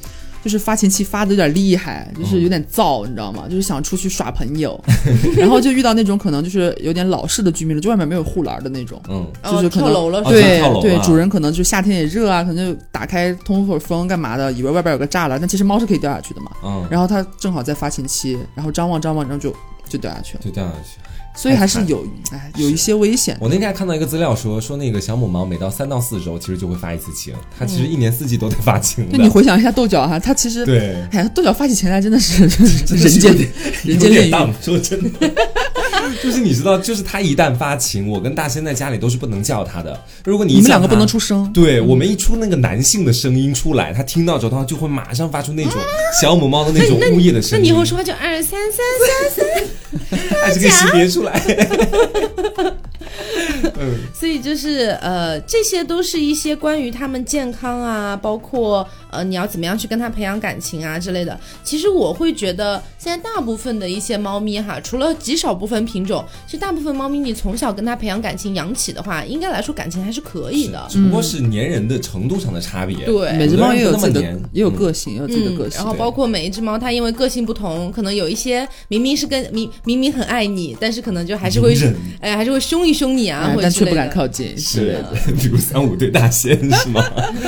就是发情期发的有点厉害，就是有点燥，你知道吗？就是想出去耍朋友，然后就遇到那种可能就是有点老式的居民楼，就外面没有护栏的那种，嗯，就是可能对对，主人可能就夏天也热啊，可能就打开通会儿风干嘛的，以为外边有个栅栏，但其实猫是可以掉下去的嘛，嗯，然后它正好在发情期，然后张望张望，然后就就掉下去了，就掉下去。所以还是有，哎，有一些危险。我那天还看到一个资料说，说那个小母猫每到三到四周，其实就会发一次情。它其实一年四季都在发情。那你回想一下豆角哈，它其实对，哎呀，豆角发起情来真的是 人间人间炼狱。说真的，就是你知道，就是它一旦发情，我跟大仙在家里都是不能叫它的。如果你你们两个不能出声，对我们一出那个男性的声音出来，它听到之后，它就会马上发出那种小母猫的那种呜咽的声音。那你以后说话就二三三三三，还是可以识别出来。嗯，所以就是呃，这些都是一些关于他们健康啊，包括呃，你要怎么样去跟他培养感情啊之类的。其实我会觉得，现在大部分的一些猫咪哈，除了极少部分品种，其实大部分猫咪你从小跟它培养感情养起的话，应该来说感情还是可以的。只不过是粘人的程度上的差别。对，每只猫也有自己的也有个性，有自己的个性。然后包括每一只猫，它因为个性不同，可能有一些明明是跟明明明很爱你，但是可能就还是会。哎，还是会凶一凶你啊，但却不敢靠近。是，比如三五对大仙是吗？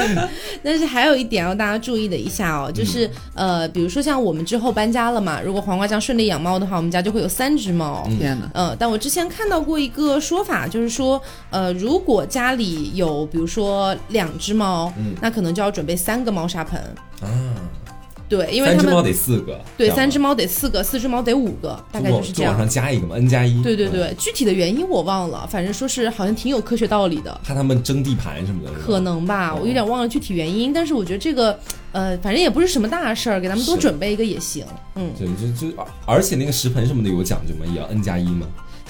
但是还有一点要大家注意的一下哦，就是呃，比如说像我们之后搬家了嘛，如果黄瓜酱顺利养猫的话，我们家就会有三只猫。天哪！嗯，但我之前看到过一个说法，就是说，呃，如果家里有比如说两只猫，那可能就要准备三个猫砂盆啊。对，因为三只猫得四个，对，三只猫得四个，四只猫得五个，大概就是这样。往上加一个嘛，n 加一。对对对，具体的原因我忘了，反正说是好像挺有科学道理的。怕他们争地盘什么的。可能吧，我有点忘了具体原因，但是我觉得这个，呃，反正也不是什么大事儿，给他们多准备一个也行。嗯，对，就就而且那个食盆什么的有讲究吗？也要 n 加一吗？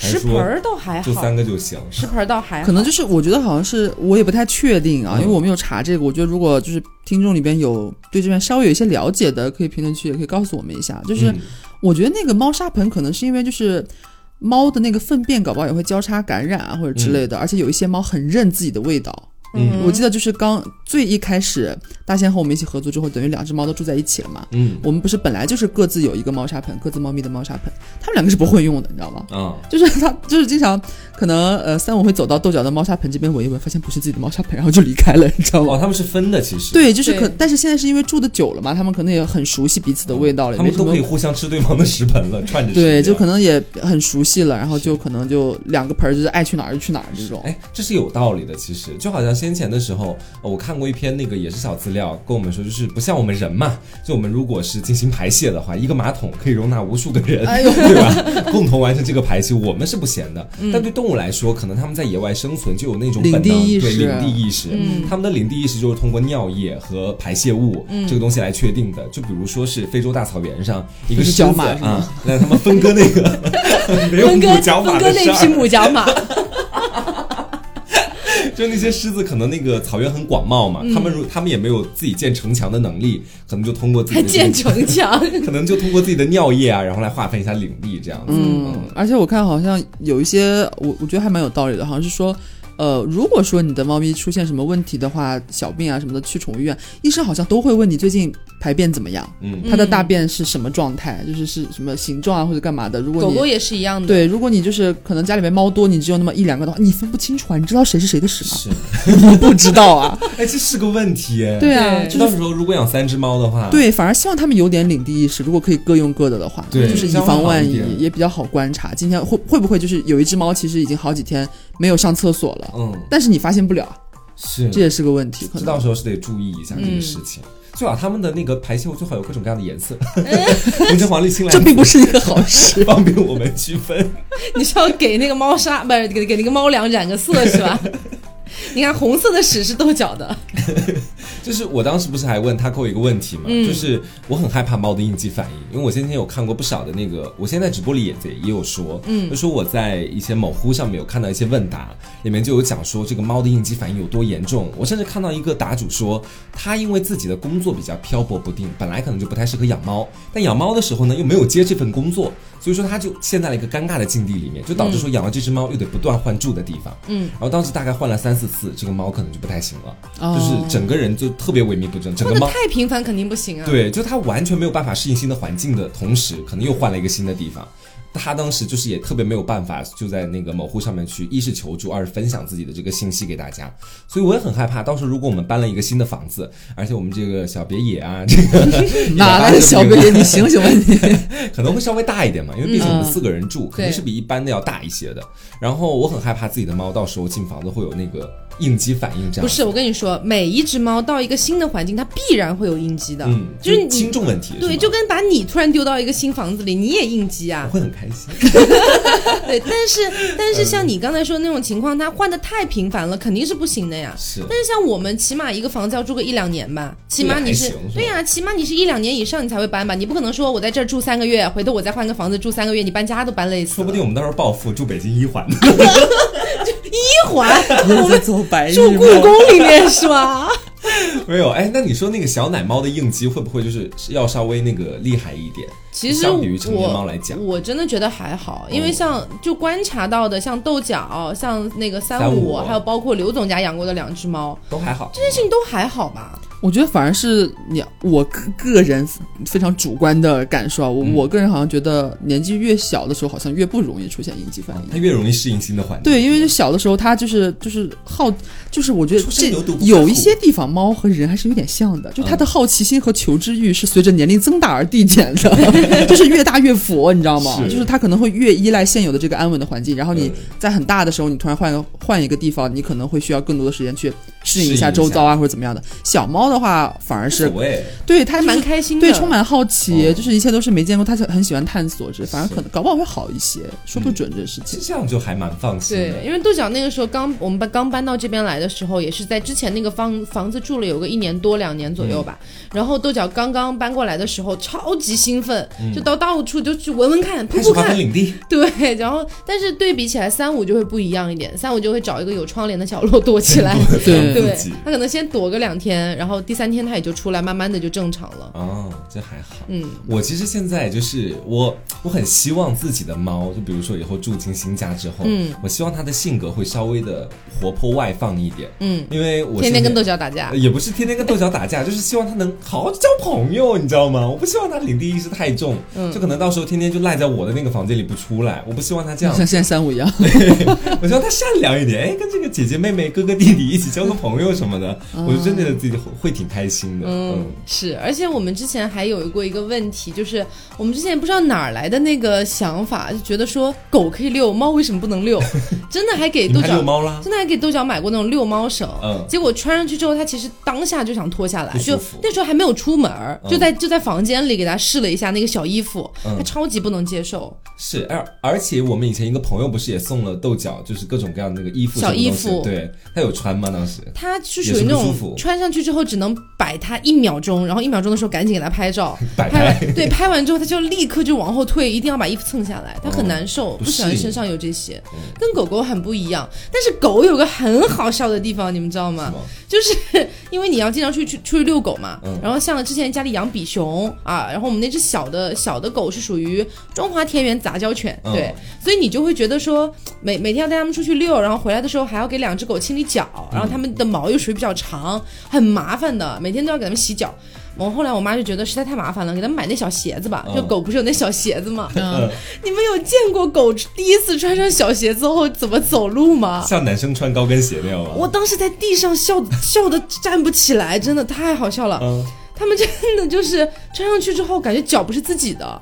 食盆儿倒还好，就三个就行。食盆儿倒还好，可能就是我觉得好像是我也不太确定啊，因为我没有查这个。我觉得如果就是听众里边有对这边稍微有一些了解的，可以评论区也可以告诉我们一下。就是我觉得那个猫砂盆可能是因为就是猫的那个粪便搞不好也会交叉感染啊或者之类的，而且有一些猫很认自己的味道。嗯，我记得就是刚最一开始，大仙和我们一起合作之后，等于两只猫都住在一起了嘛。嗯，我们不是本来就是各自有一个猫砂盆，各自猫咪的猫砂盆，他们两个是不会用的，你知道吗？啊，就是他就是经常可能呃三五会走到豆角的猫砂盆这边闻一闻，发现不是自己的猫砂盆，然后就离开了，你知道吗？哦，他们是分的，其实对，就是可，但是现在是因为住的久了嘛，他们可能也很熟悉彼此的味道了，他们都可以互相吃对方的食盆了，串着对，就可能也很熟悉了，然后就可能就两个盆就是爱去哪儿就去哪儿这种。哎，这是有道理的，其实就好像先前的时候。我看过一篇那个也是小资料，跟我们说就是不像我们人嘛，就我们如果是进行排泄的话，一个马桶可以容纳无数个人，对吧？共同完成这个排泄，我们是不闲的。但对动物物来说，可能他们在野外生存就有那种领地意识，对领地意识。嗯，他们的领地意识就是通过尿液和排泄物这个东西来确定的。就比如说是非洲大草原上一个角马啊，让他们分割那个 分割分割那匹母角马。就那些狮子，可能那个草原很广袤嘛，他们如他们也没有自己建城墙的能力，可能就通过自己的建城墙，可能就通过自己的尿液啊，然后来划分一下领地这样子。嗯，而且我看好像有一些，我我觉得还蛮有道理的，好像是说。呃，如果说你的猫咪出现什么问题的话，小病啊什么的，去宠物医院，医生好像都会问你最近排便怎么样，嗯，它的大便是什么状态，就是是什么形状啊或者干嘛的。如果狗狗也是一样的，对，如果你就是可能家里面猫多，你只有那么一两个的话，你分不清楚啊，你知道谁是谁的屎吗？是，你不知道啊，哎，这是个问题哎。对啊，就到时候如果养三只猫的话，对，反而希望他们有点领地意识，如果可以各用各的的话，对，就是以防万一，也比较好观察。今天会会不会就是有一只猫其实已经好几天。没有上厕所了，嗯，但是你发现不了，是，这也是个问题，这到时候是得注意一下这个事情。最好他们的那个排泄物最好有各种各样的颜色，红橙黄绿青蓝，这并不是一个好事，方便我们区分。你是要给那个猫砂，不是给给那个猫粮染个色是吧？你看红色的屎是豆角的，就是我当时不是还问他扣一个问题嘛，就是我很害怕猫的应激反应，因为我先前有看过不少的那个，我现在直播里也也也有说，嗯，就说我在一些某乎上面有看到一些问答，里面就有讲说这个猫的应激反应有多严重，我甚至看到一个答主说他因为自己的工作比较漂泊不定，本来可能就不太适合养猫，但养猫的时候呢又没有接这份工作。所以说他就陷在了一个尴尬的境地里面，就导致说养了这只猫又得不断换住的地方，嗯，然后当时大概换了三四次，这个猫可能就不太行了，就是整个人就特别萎靡不振。整个猫太频繁肯定不行啊。对，就它完全没有办法适应新的环境的同时，可能又换了一个新的地方。他当时就是也特别没有办法，就在那个某乎上面去，一是求助，二是分享自己的这个信息给大家。所以我也很害怕，到时候如果我们搬了一个新的房子，而且我们这个小别野啊，这个 哪来的小别野？你醒醒吧你！可能会稍微大一点嘛，因为毕竟我们四个人住，肯定是比一般的要大一些的。然后我很害怕自己的猫到时候进房子会有那个。应激反应这样不是我跟你说，每一只猫到一个新的环境，它必然会有应激的，嗯，就是轻重问题，对，就跟把你突然丢到一个新房子里，你也应激啊，会很开心，对，但是但是像你刚才说的那种情况，它换的太频繁了，肯定是不行的呀，是，但是像我们起码一个房子要住个一两年吧，起码你是对呀，起码你是一两年以上你才会搬吧，你不可能说我在这儿住三个月，回头我再换个房子住三个月，你搬家都搬累死，说不定我们到时候暴富住北京一环。一环，我们住故宫里面是吗？没有，哎，那你说那个小奶猫的应激会不会就是要稍微那个厉害一点？其实相比于成年猫来讲，我真的觉得还好，因为像就观察到的，像豆角，像那个三五，还有包括刘总家养过的两只猫，都还好，这件事情都还好吧。我觉得反而是你我个个人非常主观的感受啊，我我个人好像觉得年纪越小的时候，好像越不容易出现应激反应，他越容易适应新的环境。对，因为小的时候他就是就是好，就是我觉得这有一些地方猫和人还是有点像的，就他的好奇心和求知欲是随着年龄增大而递减的，就是越大越佛，你知道吗？就是他可能会越依赖现有的这个安稳的环境，然后你在很大的时候，你突然换个换一个地方，你可能会需要更多的时间去适应一下周遭啊，或者怎么样的。小猫。的话反而是对他蛮开心，的，对充满好奇，就是一切都是没见过，他就很喜欢探索，这反而可能搞不好会好一些，说不准这事情。这样就还蛮放心。对，因为豆角那个时候刚我们搬刚搬到这边来的时候，也是在之前那个房房子住了有个一年多两年左右吧。然后豆角刚刚搬过来的时候超级兴奋，就到到处就去闻闻看、扑扑看。领地。对，然后但是对比起来，三五就会不一样一点，三五就会找一个有窗帘的角落躲起来。对对，他可能先躲个两天，然后。第三天它也就出来，慢慢的就正常了。哦，这还好。嗯，我其实现在就是我，我很希望自己的猫，就比如说以后住进新家之后，嗯，我希望它的性格会稍微的活泼外放一点。嗯，因为我天天跟豆角打架，也不是天天跟豆角打架，就是希望它能好好交朋友，你知道吗？我不希望它领地意识太重，嗯就可能到时候天天就赖在我的那个房间里不出来。我不希望它这样，像现在三五一样。我希望它善良一点，哎，跟这个姐姐妹妹、哥哥弟弟一起交个朋友什么的，我就真的自己会。挺开心的，嗯，是，而且我们之前还有过一个问题，就是我们之前不知道哪儿来的那个想法，就觉得说狗可以遛，猫为什么不能遛？真的还给豆角猫啦，真的还给豆角买过那种遛猫绳，嗯，结果穿上去之后，它其实当下就想脱下来，就那时候还没有出门，就在就在房间里给他试了一下那个小衣服，他超级不能接受。是，而而且我们以前一个朋友不是也送了豆角，就是各种各样的那个衣服，小衣服，对他有穿吗？当时？他是属于那种穿上去之后只能摆它一秒钟，然后一秒钟的时候赶紧给它拍照，摆拍，对，拍完之后它就立刻就往后退，一定要把衣服蹭下来，它很难受，不喜欢身上有这些，跟狗狗很不一样。但是狗有个很好笑的地方，你们知道吗？就是因为你要经常出去出去遛狗嘛，然后像之前家里养比熊啊，然后我们那只小的小的狗是属于中华田园杂交犬，对，所以你就会觉得说每每天要带它们出去遛，然后回来的时候还要给两只狗清理脚，然后它们的毛又属于比较长，很麻烦的，每天都要给它们洗脚。我后来我妈就觉得实在太麻烦了，给他们买那小鞋子吧。就狗不是有那小鞋子吗？你们有见过狗第一次穿上小鞋子后怎么走路吗？像男生穿高跟鞋那样吗？我当时在地上笑笑的站不起来，真的太好笑了。他们真的就是穿上去之后，感觉脚不是自己的，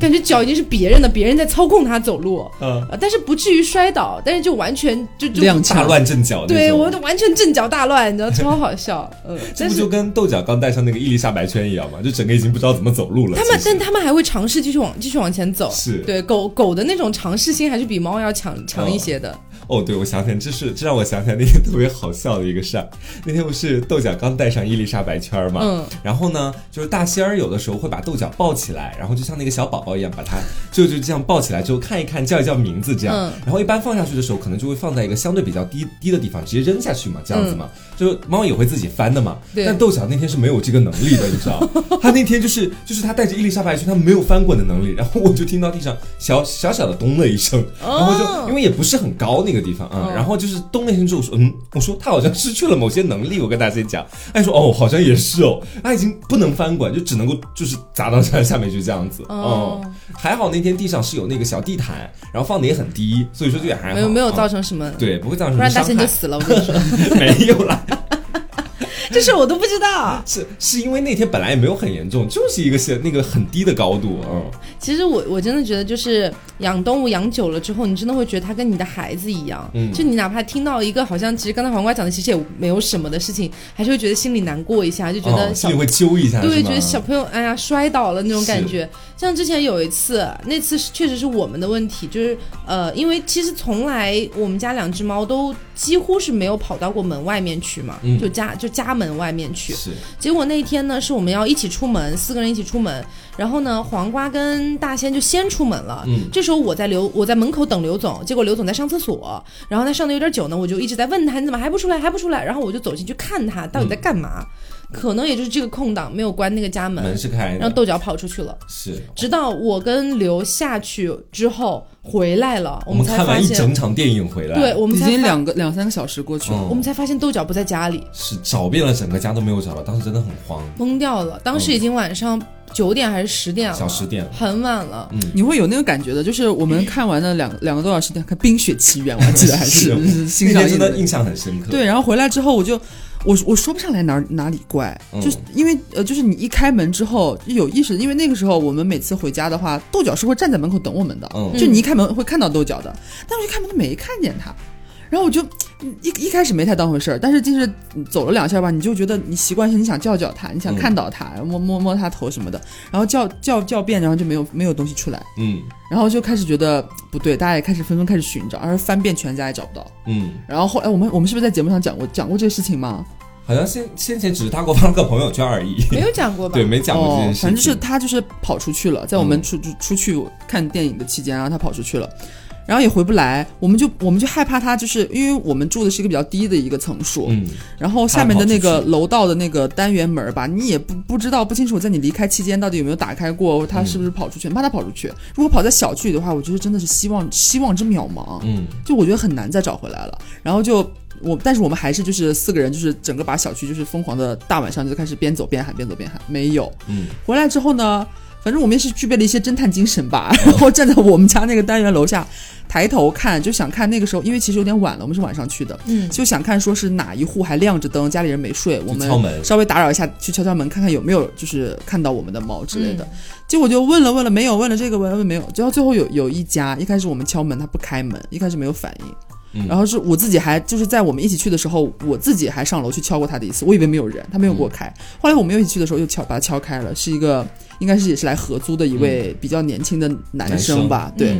感觉脚已经是别人的，别人在操控他走路。嗯，但是不至于摔倒，但是就完全就就大乱阵脚。对我完全阵脚大乱，你知道超好笑。嗯，这不就跟豆角刚戴上那个伊丽莎白圈一样吗？就整个已经不知道怎么走路了。他们但他们还会尝试继续往继续往前走。是对狗狗的那种尝试性还是比猫要强强一些的。哦，对，我想起来，这是这让我想起来那天特别好笑的一个事儿。那天不是豆角刚戴上伊丽莎白圈嘛，嗯，然后呢，就是大仙儿有的时候会把豆角抱起来，然后就像那个小宝宝一样，把它就就这样抱起来之后看一看，叫一叫名字这样。然后一般放下去的时候，可能就会放在一个相对比较低低的地方，直接扔下去嘛，这样子嘛。就猫也会自己翻的嘛。但豆角那天是没有这个能力的，你知道？他那天就是就是他带着伊丽莎白圈，他没有翻滚的能力。然后我就听到地上小小小的咚的一声，然后就因为也不是很高那个地方啊，然后就是咚了一声之后说，嗯，我说他好像失去了某些能力。我跟大家讲，哎说哦，好像也是哦，他已经不能翻滚，就只能够就是砸到下下面去这样子。哦，还好那天地上是有那个小地毯，然后放的也很低，所以说就也还好，没有没有造成什么，对，不会造成，不然大仙就死了。我跟你说，没有了。这事我都不知道，是是因为那天本来也没有很严重，就是一个是那个很低的高度，嗯。其实我我真的觉得，就是养动物养久了之后，你真的会觉得它跟你的孩子一样，嗯。就你哪怕听到一个好像其实刚才黄瓜讲的其实也没有什么的事情，还是会觉得心里难过一下，就觉得心里会揪一下，对，觉得小朋友哎呀摔倒了那种感觉。像之前有一次，那次是确实是我们的问题，就是呃，因为其实从来我们家两只猫都几乎是没有跑到过门外面去嘛，就家就家门外面去。是。结果那一天呢，是我们要一起出门，四个人一起出门，然后呢，黄瓜跟大仙就先出门了。嗯。这时候我在刘我在门口等刘总，结果刘总在上厕所，然后他上的有点久呢，我就一直在问他你怎么还不出来还不出来，然后我就走进去看他到底在干嘛。可能也就是这个空档没有关那个家门，门是开的，让豆角跑出去了。是，直到我跟刘下去之后回来了，我们才发现一整场电影回来，对我们已经两个两三个小时过去了，我们才发现豆角不在家里，是找遍了整个家都没有找到，当时真的很慌，懵掉了。当时已经晚上九点还是十点了，小十点，很晚了。嗯，你会有那个感觉的，就是我们看完了两两个多小时，看《冰雪奇缘》，我还记得还是 那天真的印象很深刻。对，然后回来之后我就。我我说不上来哪哪里怪，就是因为呃，就是你一开门之后有意识，因为那个时候我们每次回家的话，豆角是会站在门口等我们的，就你一开门会看到豆角的，但我一开门都没看见他。然后我就一一开始没太当回事儿，但是就是走了两下吧，你就觉得你习惯性你想叫叫他，你想看到他，摸摸摸他头什么的，然后叫叫叫遍，然后就没有没有东西出来，嗯，然后就开始觉得不对，大家也开始纷纷开始寻找，而翻遍全家也找不到，嗯，然后后来我们我们是不是在节目上讲过讲过这个事情吗？好像先先前只是他给我发了个朋友圈而已，没有讲过吧？对，没讲过这件事。反正就是他就是跑出去了，在我们出出去看电影的期间，然后他跑出去了。然后也回不来，我们就我们就害怕他，就是因为我们住的是一个比较低的一个层数，嗯，然后下面的那个楼道的那个单元门吧，你也不不知道不清楚，在你离开期间到底有没有打开过，他是不是跑出去？怕他跑出去，如果跑在小区里的话，我觉得真的是希望希望之渺茫，嗯，就我觉得很难再找回来了。然后就我，但是我们还是就是四个人，就是整个把小区就是疯狂的大晚上就开始边走边喊，边走边喊，没有，嗯，回来之后呢，反正我们也是具备了一些侦探精神吧，然后站在我们家那个单元楼下。抬头看，就想看那个时候，因为其实有点晚了，我们是晚上去的，嗯，就想看说是哪一户还亮着灯，家里人没睡，我们稍微打扰一下，去敲敲门，看看有没有就是看到我们的猫之类的。结果就问了问了没有，问了这个问问没有，直到最后有有一家，一开始我们敲门他不开门，一开始没有反应。然后是我自己还就是在我们一起去的时候，我自己还上楼去敲过他的一次，我以为没有人，他没有给我开。后来我们又一起去的时候，又敲把他敲开了，是一个应该是也是来合租的一位比较年轻的男生吧，对。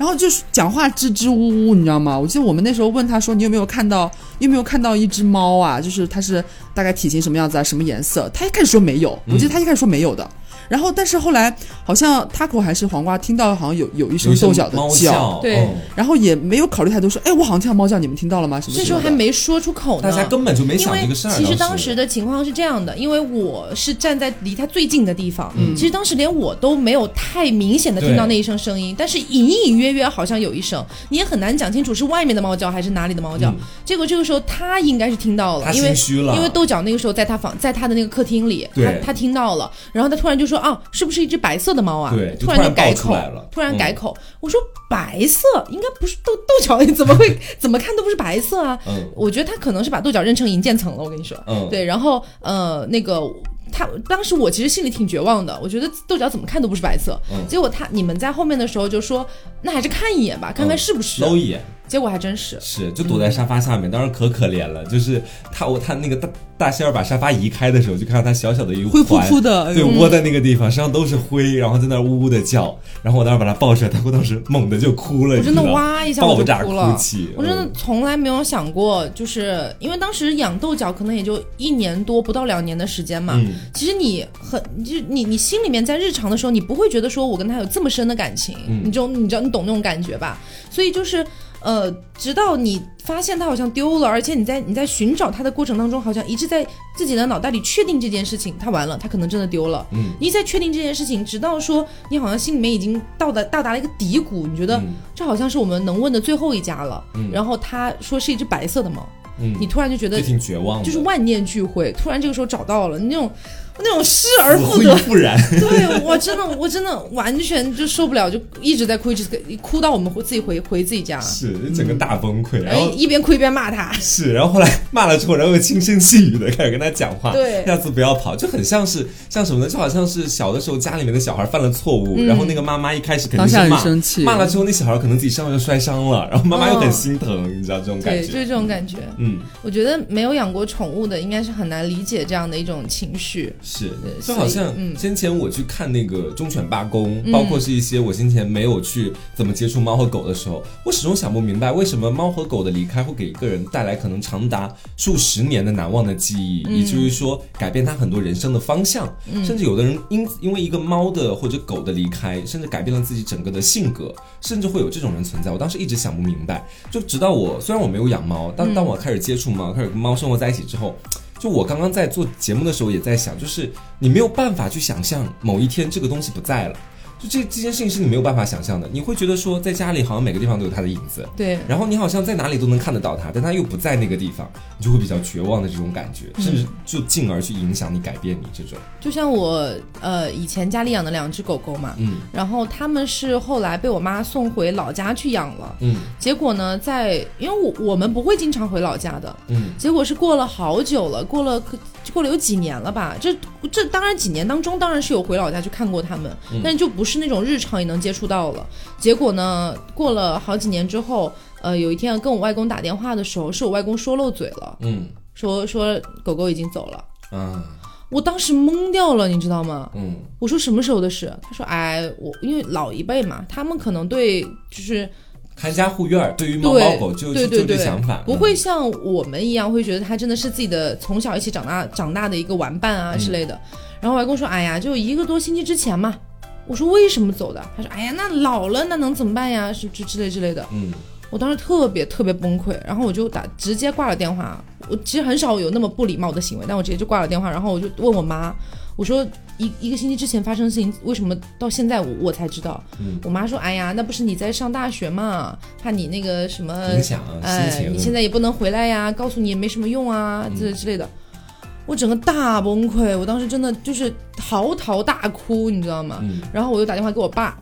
然后就是讲话支支吾吾，你知道吗？我记得我们那时候问他说：“你有没有看到？你有没有看到一只猫啊？就是它是大概体型什么样子啊？什么颜色？”他一开始说没有，我记得他一开始说没有的。然后，但是后来好像 Taco 还是黄瓜听到好像有有一声豆角的叫，对，然后也没有考虑太多，说，哎，我好像听到猫叫，你们听到了吗？什么？这时候还没说出口呢，大家根本就没想这个事儿。其实当时的情况是这样的，因为我是站在离他最近的地方，其实当时连我都没有太明显的听到那一声声音，但是隐隐约约好像有一声，你也很难讲清楚是外面的猫叫还是哪里的猫叫。结果这个时候他应该是听到了，因为因为豆角那个时候在他房，在他的那个客厅里，他他听到了，然后他突然就说啊，是不是一只？白色的猫啊，对，突然就改口，突然改口。我说白色应该不是豆豆角，怎么会怎么看都不是白色啊？嗯，我觉得他可能是把豆角认成银渐层了。我跟你说，嗯，对，然后呃，那个他当时我其实心里挺绝望的，我觉得豆角怎么看都不是白色。嗯，结果他你们在后面的时候就说，那还是看一眼吧，看看是不是。搂一眼。结果还真是，是就躲在沙发下面，当时可可怜了。就是他，我他那个大大仙儿把沙发移开的时候，就看到他小小的一个灰扑扑的，对，窝在那个地方，身上都是灰，然后在那呜呜的叫。然后我当时把他抱出来，他会当时 猛的就哭了，我真的哇一下我就哭了。我真的从来没有想过，就是因为当时养豆角可能也就一年多不到两年的时间嘛。其实你很就你你心里面在日常的时候，你不会觉得说我跟他有这么深的感情，你就你知道你懂那种感觉吧？所以就是。呃，直到你发现它好像丢了，而且你在你在寻找它的过程当中，好像一直在自己的脑袋里确定这件事情，它完了，它可能真的丢了。嗯，你在确定这件事情，直到说你好像心里面已经到达到达了一个低谷，你觉得这好像是我们能问的最后一家了。嗯，然后他说是一只白色的猫，嗯，你突然就觉得挺绝望，就是万念俱灰。突然这个时候找到了那种。那种失而复得，对我真的，我真的完全就受不了，就一直在哭，一直哭到我们回自己回回自己家，是整个大崩溃，然后一边哭一边骂他，是，然后后来骂了之后，然后又轻声细语的开始跟他讲话，对，下次不要跑，就很像是像什么呢？就好像是小的时候家里面的小孩犯了错误，然后那个妈妈一开始肯定是骂，骂了之后那小孩可能自己身上就摔伤了，然后妈妈又很心疼，你知道这种感觉，对就是这种感觉，嗯，我觉得没有养过宠物的应该是很难理解这样的一种情绪，是，就好。像先前我去看那个忠犬八公，包括是一些我先前没有去怎么接触猫和狗的时候，我始终想不明白，为什么猫和狗的离开会给一个人带来可能长达数十年的难忘的记忆，以至于说改变他很多人生的方向，甚至有的人因因为一个猫的或者狗的离开，甚至改变了自己整个的性格，甚至会有这种人存在。我当时一直想不明白，就直到我虽然我没有养猫，但当我开始接触猫，开始跟猫生活在一起之后。就我刚刚在做节目的时候，也在想，就是你没有办法去想象某一天这个东西不在了。就这这件事情是你没有办法想象的，你会觉得说在家里好像每个地方都有他的影子，对，然后你好像在哪里都能看得到他，但他又不在那个地方，你就会比较绝望的这种感觉，甚至就进而去影响你、改变你这种。就像我呃以前家里养的两只狗狗嘛，嗯，然后他们是后来被我妈送回老家去养了，嗯，结果呢，在因为我我们不会经常回老家的，嗯，结果是过了好久了，过了过了有几年了吧，这这当然几年当中当然是有回老家去看过他们，但是就不是。是那种日常也能接触到了，结果呢，过了好几年之后，呃，有一天跟我外公打电话的时候，是我外公说漏嘴了，嗯，说说狗狗已经走了，嗯，我当时懵掉了，你知道吗？嗯，我说什么时候的事？他说，哎，我因为老一辈嘛，他们可能对就是看家护院，对于猫猫狗就就这想法，不会像我们一样会觉得它真的是自己的从小一起长大长大的一个玩伴啊之类的。然后外公说，哎呀，就一个多星期之前嘛。我说为什么走的？他说：“哎呀，那老了那能怎么办呀？是之之类之类的。”嗯，我当时特别特别崩溃，然后我就打直接挂了电话。我其实很少有那么不礼貌的行为，但我直接就挂了电话。然后我就问我妈：“我说一一个星期之前发生的事情，为什么到现在我我才知道？”嗯，我妈说：“哎呀，那不是你在上大学嘛，怕你那个什么影响哎，你现在也不能回来呀，告诉你也没什么用啊，这之类的。”我整个大崩溃，我当时真的就是嚎啕大哭，你知道吗？然后我又打电话给我爸，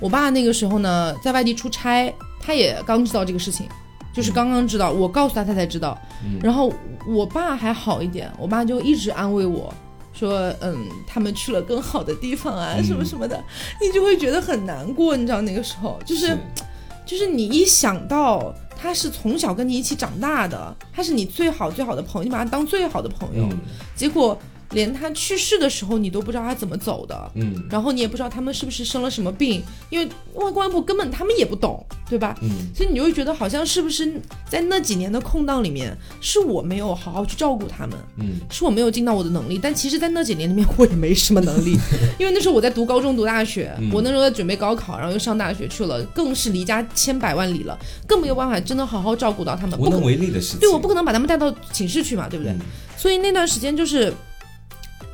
我爸那个时候呢在外地出差，他也刚知道这个事情，就是刚刚知道，我告诉他他才知道。然后我爸还好一点，我爸就一直安慰我说：“嗯，他们去了更好的地方啊，什么什么的。”你就会觉得很难过，你知道那个时候就是，就是你一想到他是从小跟你一起长大的，他是你最好最好的朋友，你把他当最好的朋友，结果。连他去世的时候，你都不知道他怎么走的，嗯，然后你也不知道他们是不是生了什么病，因为外公外婆根本他们也不懂，对吧？嗯，所以你就会觉得好像是不是在那几年的空档里面，是我没有好好去照顾他们，嗯，是我没有尽到我的能力。但其实，在那几年里面，我也没什么能力，因为那时候我在读高中、读大学，我那时候在准备高考，然后又上大学去了，更是离家千百万里了，更没有办法真的好好照顾到他们，无能为力的事情。对，我不可能把他们带到寝室去嘛，对不对？所以那段时间就是。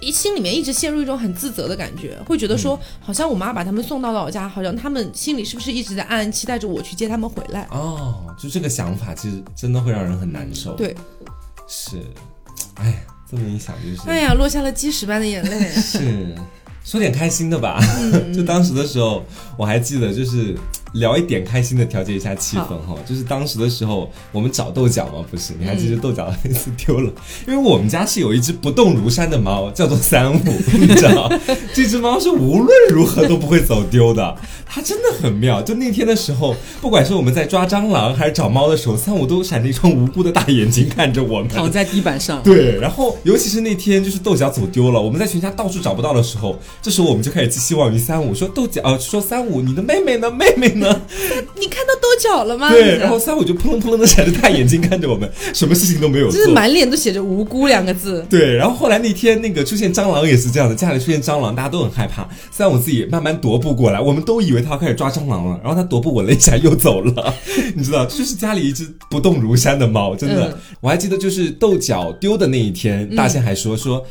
一心里面一直陷入一种很自责的感觉，会觉得说，好像我妈把他们送到老家，好像他们心里是不是一直在暗暗期待着我去接他们回来？哦，就这个想法，其实真的会让人很难受。对，是，哎，这么一想就是，哎呀，落下了基石般的眼泪。是，说点开心的吧。就当时的时候，我还记得就是。聊一点开心的，调节一下气氛哈。就是当时的时候，我们找豆角嘛，不是？你还记得豆角那次丢了？因为我们家是有一只不动如山的猫，叫做三五，你知道？这只猫是无论如何都不会走丢的。它真的很妙。就那天的时候，不管是我们在抓蟑螂还是找猫的时候，三五都闪着一双无辜的大眼睛看着我们。躺在地板上。对。然后，尤其是那天，就是豆角走丢了，我们在全家到处找不到的时候，这时候我们就开始寄希望于三五，说豆角，说三五，你的妹妹呢？妹妹呢？你看到豆角了吗？对，然后三五就扑棱扑棱的闪着大眼睛看着我们，什么事情都没有做，就是满脸都写着无辜两个字。对，然后后来那天那个出现蟑螂也是这样的，家里出现蟑螂，大家都很害怕。三五自己慢慢踱步过来，我们都以为他要开始抓蟑螂了，然后他踱步稳了一下又走了。你知道，就是家里一只不动如山的猫，真的。我还记得就是豆角丢的那一天，大仙还说说。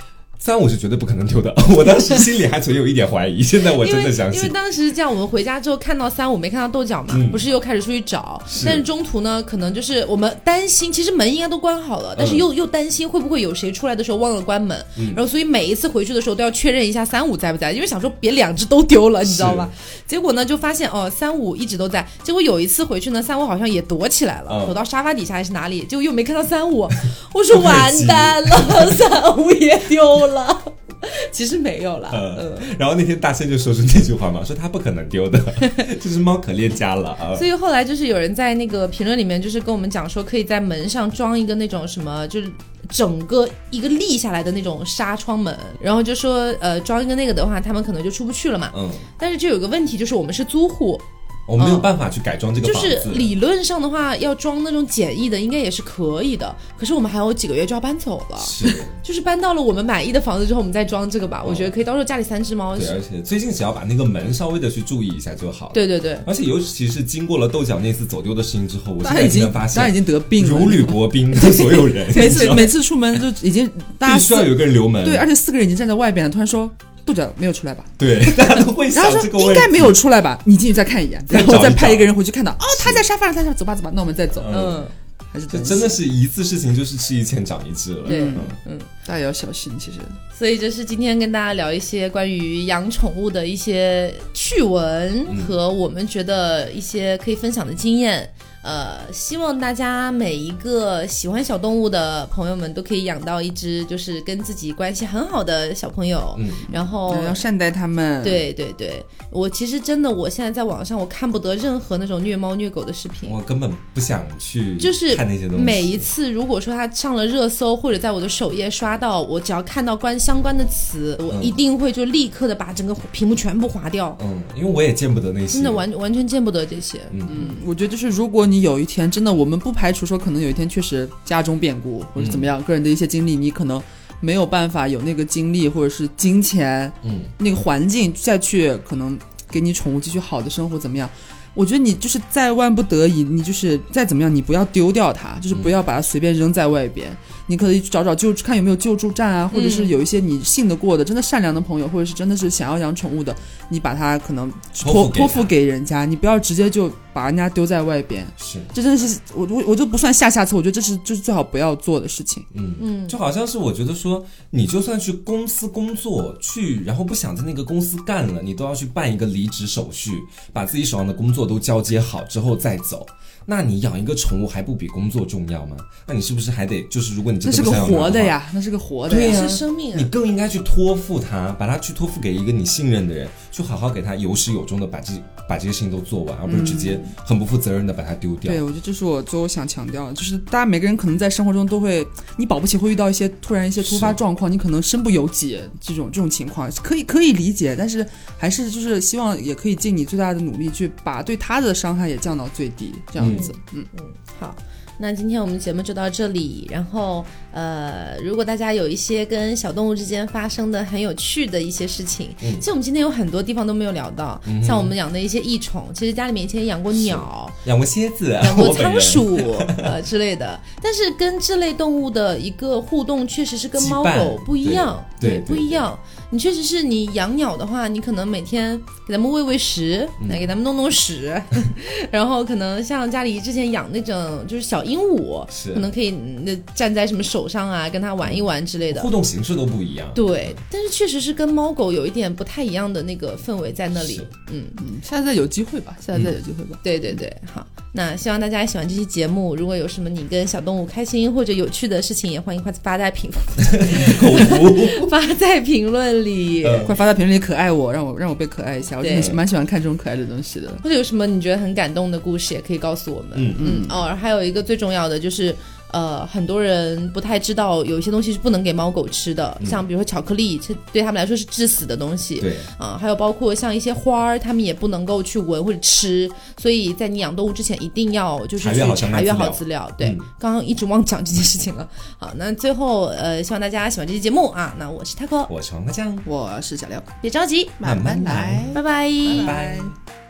三五是绝对不可能丢的，我当时心里还存有一点怀疑，现在我真的相信。因为当时这样，我们回家之后看到三五没看到豆角嘛，不是又开始出去找，但是中途呢，可能就是我们担心，其实门应该都关好了，但是又又担心会不会有谁出来的时候忘了关门，然后所以每一次回去的时候都要确认一下三五在不在，因为想说别两只都丢了，你知道吧？结果呢就发现哦三五一直都在，结果有一次回去呢，三五好像也躲起来了，躲到沙发底下还是哪里，结果又没看到三五，我说完蛋了，三五也丢了。了，其实没有了。嗯，然后那天大仙就说出那句话嘛，说他不可能丢的，这只猫可恋家了啊。所以后来就是有人在那个评论里面，就是跟我们讲说，可以在门上装一个那种什么，就是整个一个立下来的那种纱窗门，然后就说，呃，装一个那个的话，他们可能就出不去了嘛。嗯，但是就有个问题，就是我们是租户。我们没有办法去改装这个房子。就是理论上的话，要装那种简易的，应该也是可以的。可是我们还有几个月就要搬走了，是，就是搬到了我们满意的房子之后，我们再装这个吧。我觉得可以，到时候家里三只猫。对，而且最近只要把那个门稍微的去注意一下就好。对对对。而且尤其是经过了豆角那次走丢的事情之后，我现在已经发现，大家已经得病了，如履薄冰，所有人 每次每次出门就已经大家需要有一个人留门。对，而且四个人已经站在外边了，突然说。豆角没有出来吧？对，大家都会想这个应该没有出来吧？你进去再看一眼，然后再派一个人回去看到，哦，他在沙发上，他说走吧走吧，那我们再走。嗯，还是真的是一次事情就是吃一堑长一智了。对，嗯，大家要小心。其实，所以就是今天跟大家聊一些关于养宠物的一些趣闻和我们觉得一些可以分享的经验。呃，希望大家每一个喜欢小动物的朋友们都可以养到一只就是跟自己关系很好的小朋友，嗯，然后要善待他们。对对对，我其实真的，我现在在网上我看不得任何那种虐猫虐狗的视频，我根本不想去，就是看那些东西。每一次如果说它上了热搜或者在我的首页刷到，我只要看到关相关的词，我一定会就立刻的把整个屏幕全部划掉。嗯，因为我也见不得那些，真的完完全见不得这些。嗯嗯，我觉得就是如果你。你有一天真的，我们不排除说可能有一天确实家中变故或者怎么样，个人的一些经历，你可能没有办法有那个精力或者是金钱，嗯，那个环境再去可能给你宠物继续好的生活怎么样？我觉得你就是在万不得已，你就是再怎么样，你不要丢掉它，就是不要把它随便扔在外边。你可以找找救看有没有救助站啊，或者是有一些你信得过的、真的善良的朋友，或者是真的是想要养宠物的，你把它可能托托付给人家，你不要直接就。把人家丢在外边。是，这真的是我我我就不算下下策，我觉得这是就是最好不要做的事情。嗯嗯，就好像是我觉得说，你就算去公司工作去，然后不想在那个公司干了，你都要去办一个离职手续，把自己手上的工作都交接好之后再走。那你养一个宠物还不比工作重要吗？那你是不是还得就是，如果你真的是个活的呀，那是个活的，对呀，是生命，你更应该去托付它，把它去托付给一个你信任的人，去好好给它有始有终的把这把这些事情都做完，而不是直接很不负责任的把它丢掉。对，我觉得这是我最后想强调的，就是大家每个人可能在生活中都会，你保不齐会遇到一些突然一些突发状况，你可能身不由己，这种这种情况可以可以理解，但是还是就是希望也可以尽你最大的努力去把对他的伤害也降到最低，这样子，嗯嗯。好，那今天我们节目就到这里。然后，呃，如果大家有一些跟小动物之间发生的很有趣的一些事情，其实我们今天有很多地方都没有聊到，像我们养的一些异宠，其实家里面以前也养过鸟，养过蝎子，养过仓鼠 呃之类的。但是跟这类动物的一个互动，确实是跟猫狗不一样，对，不一样。你确实是你养鸟的话，你可能每天给它们喂喂食，来给它们弄弄屎，然后可能像家里之前养那种就是小鹦鹉，可能可以那站在什么手上啊，跟它玩一玩之类的，互动形式都不一样。对，但是确实是跟猫狗有一点不太一样的那个氛围在那里。嗯嗯，下次再有机会吧，下次再有机会吧。对对对，好，那希望大家喜欢这期节目。如果有什么你跟小动物开心或者有趣的事情，也欢迎发发在评 发在评论。里快发在评论里可爱我，让我让我被可爱一下，我蛮喜欢看这种可爱的东西的。或者有什么你觉得很感动的故事，也可以告诉我们。嗯嗯哦，还有一个最重要的就是。呃，很多人不太知道有一些东西是不能给猫狗吃的，像比如说巧克力，这对他们来说是致死的东西。对啊，还有包括像一些花儿，他们也不能够去闻或者吃。所以在你养动物之前，一定要就是去查阅好资料。对，刚刚一直忘讲这件事情了。好，那最后呃，希望大家喜欢这期节目啊。那我是 taco，我是黄瓜酱，我是小廖，别着急，慢慢来，拜拜，拜拜。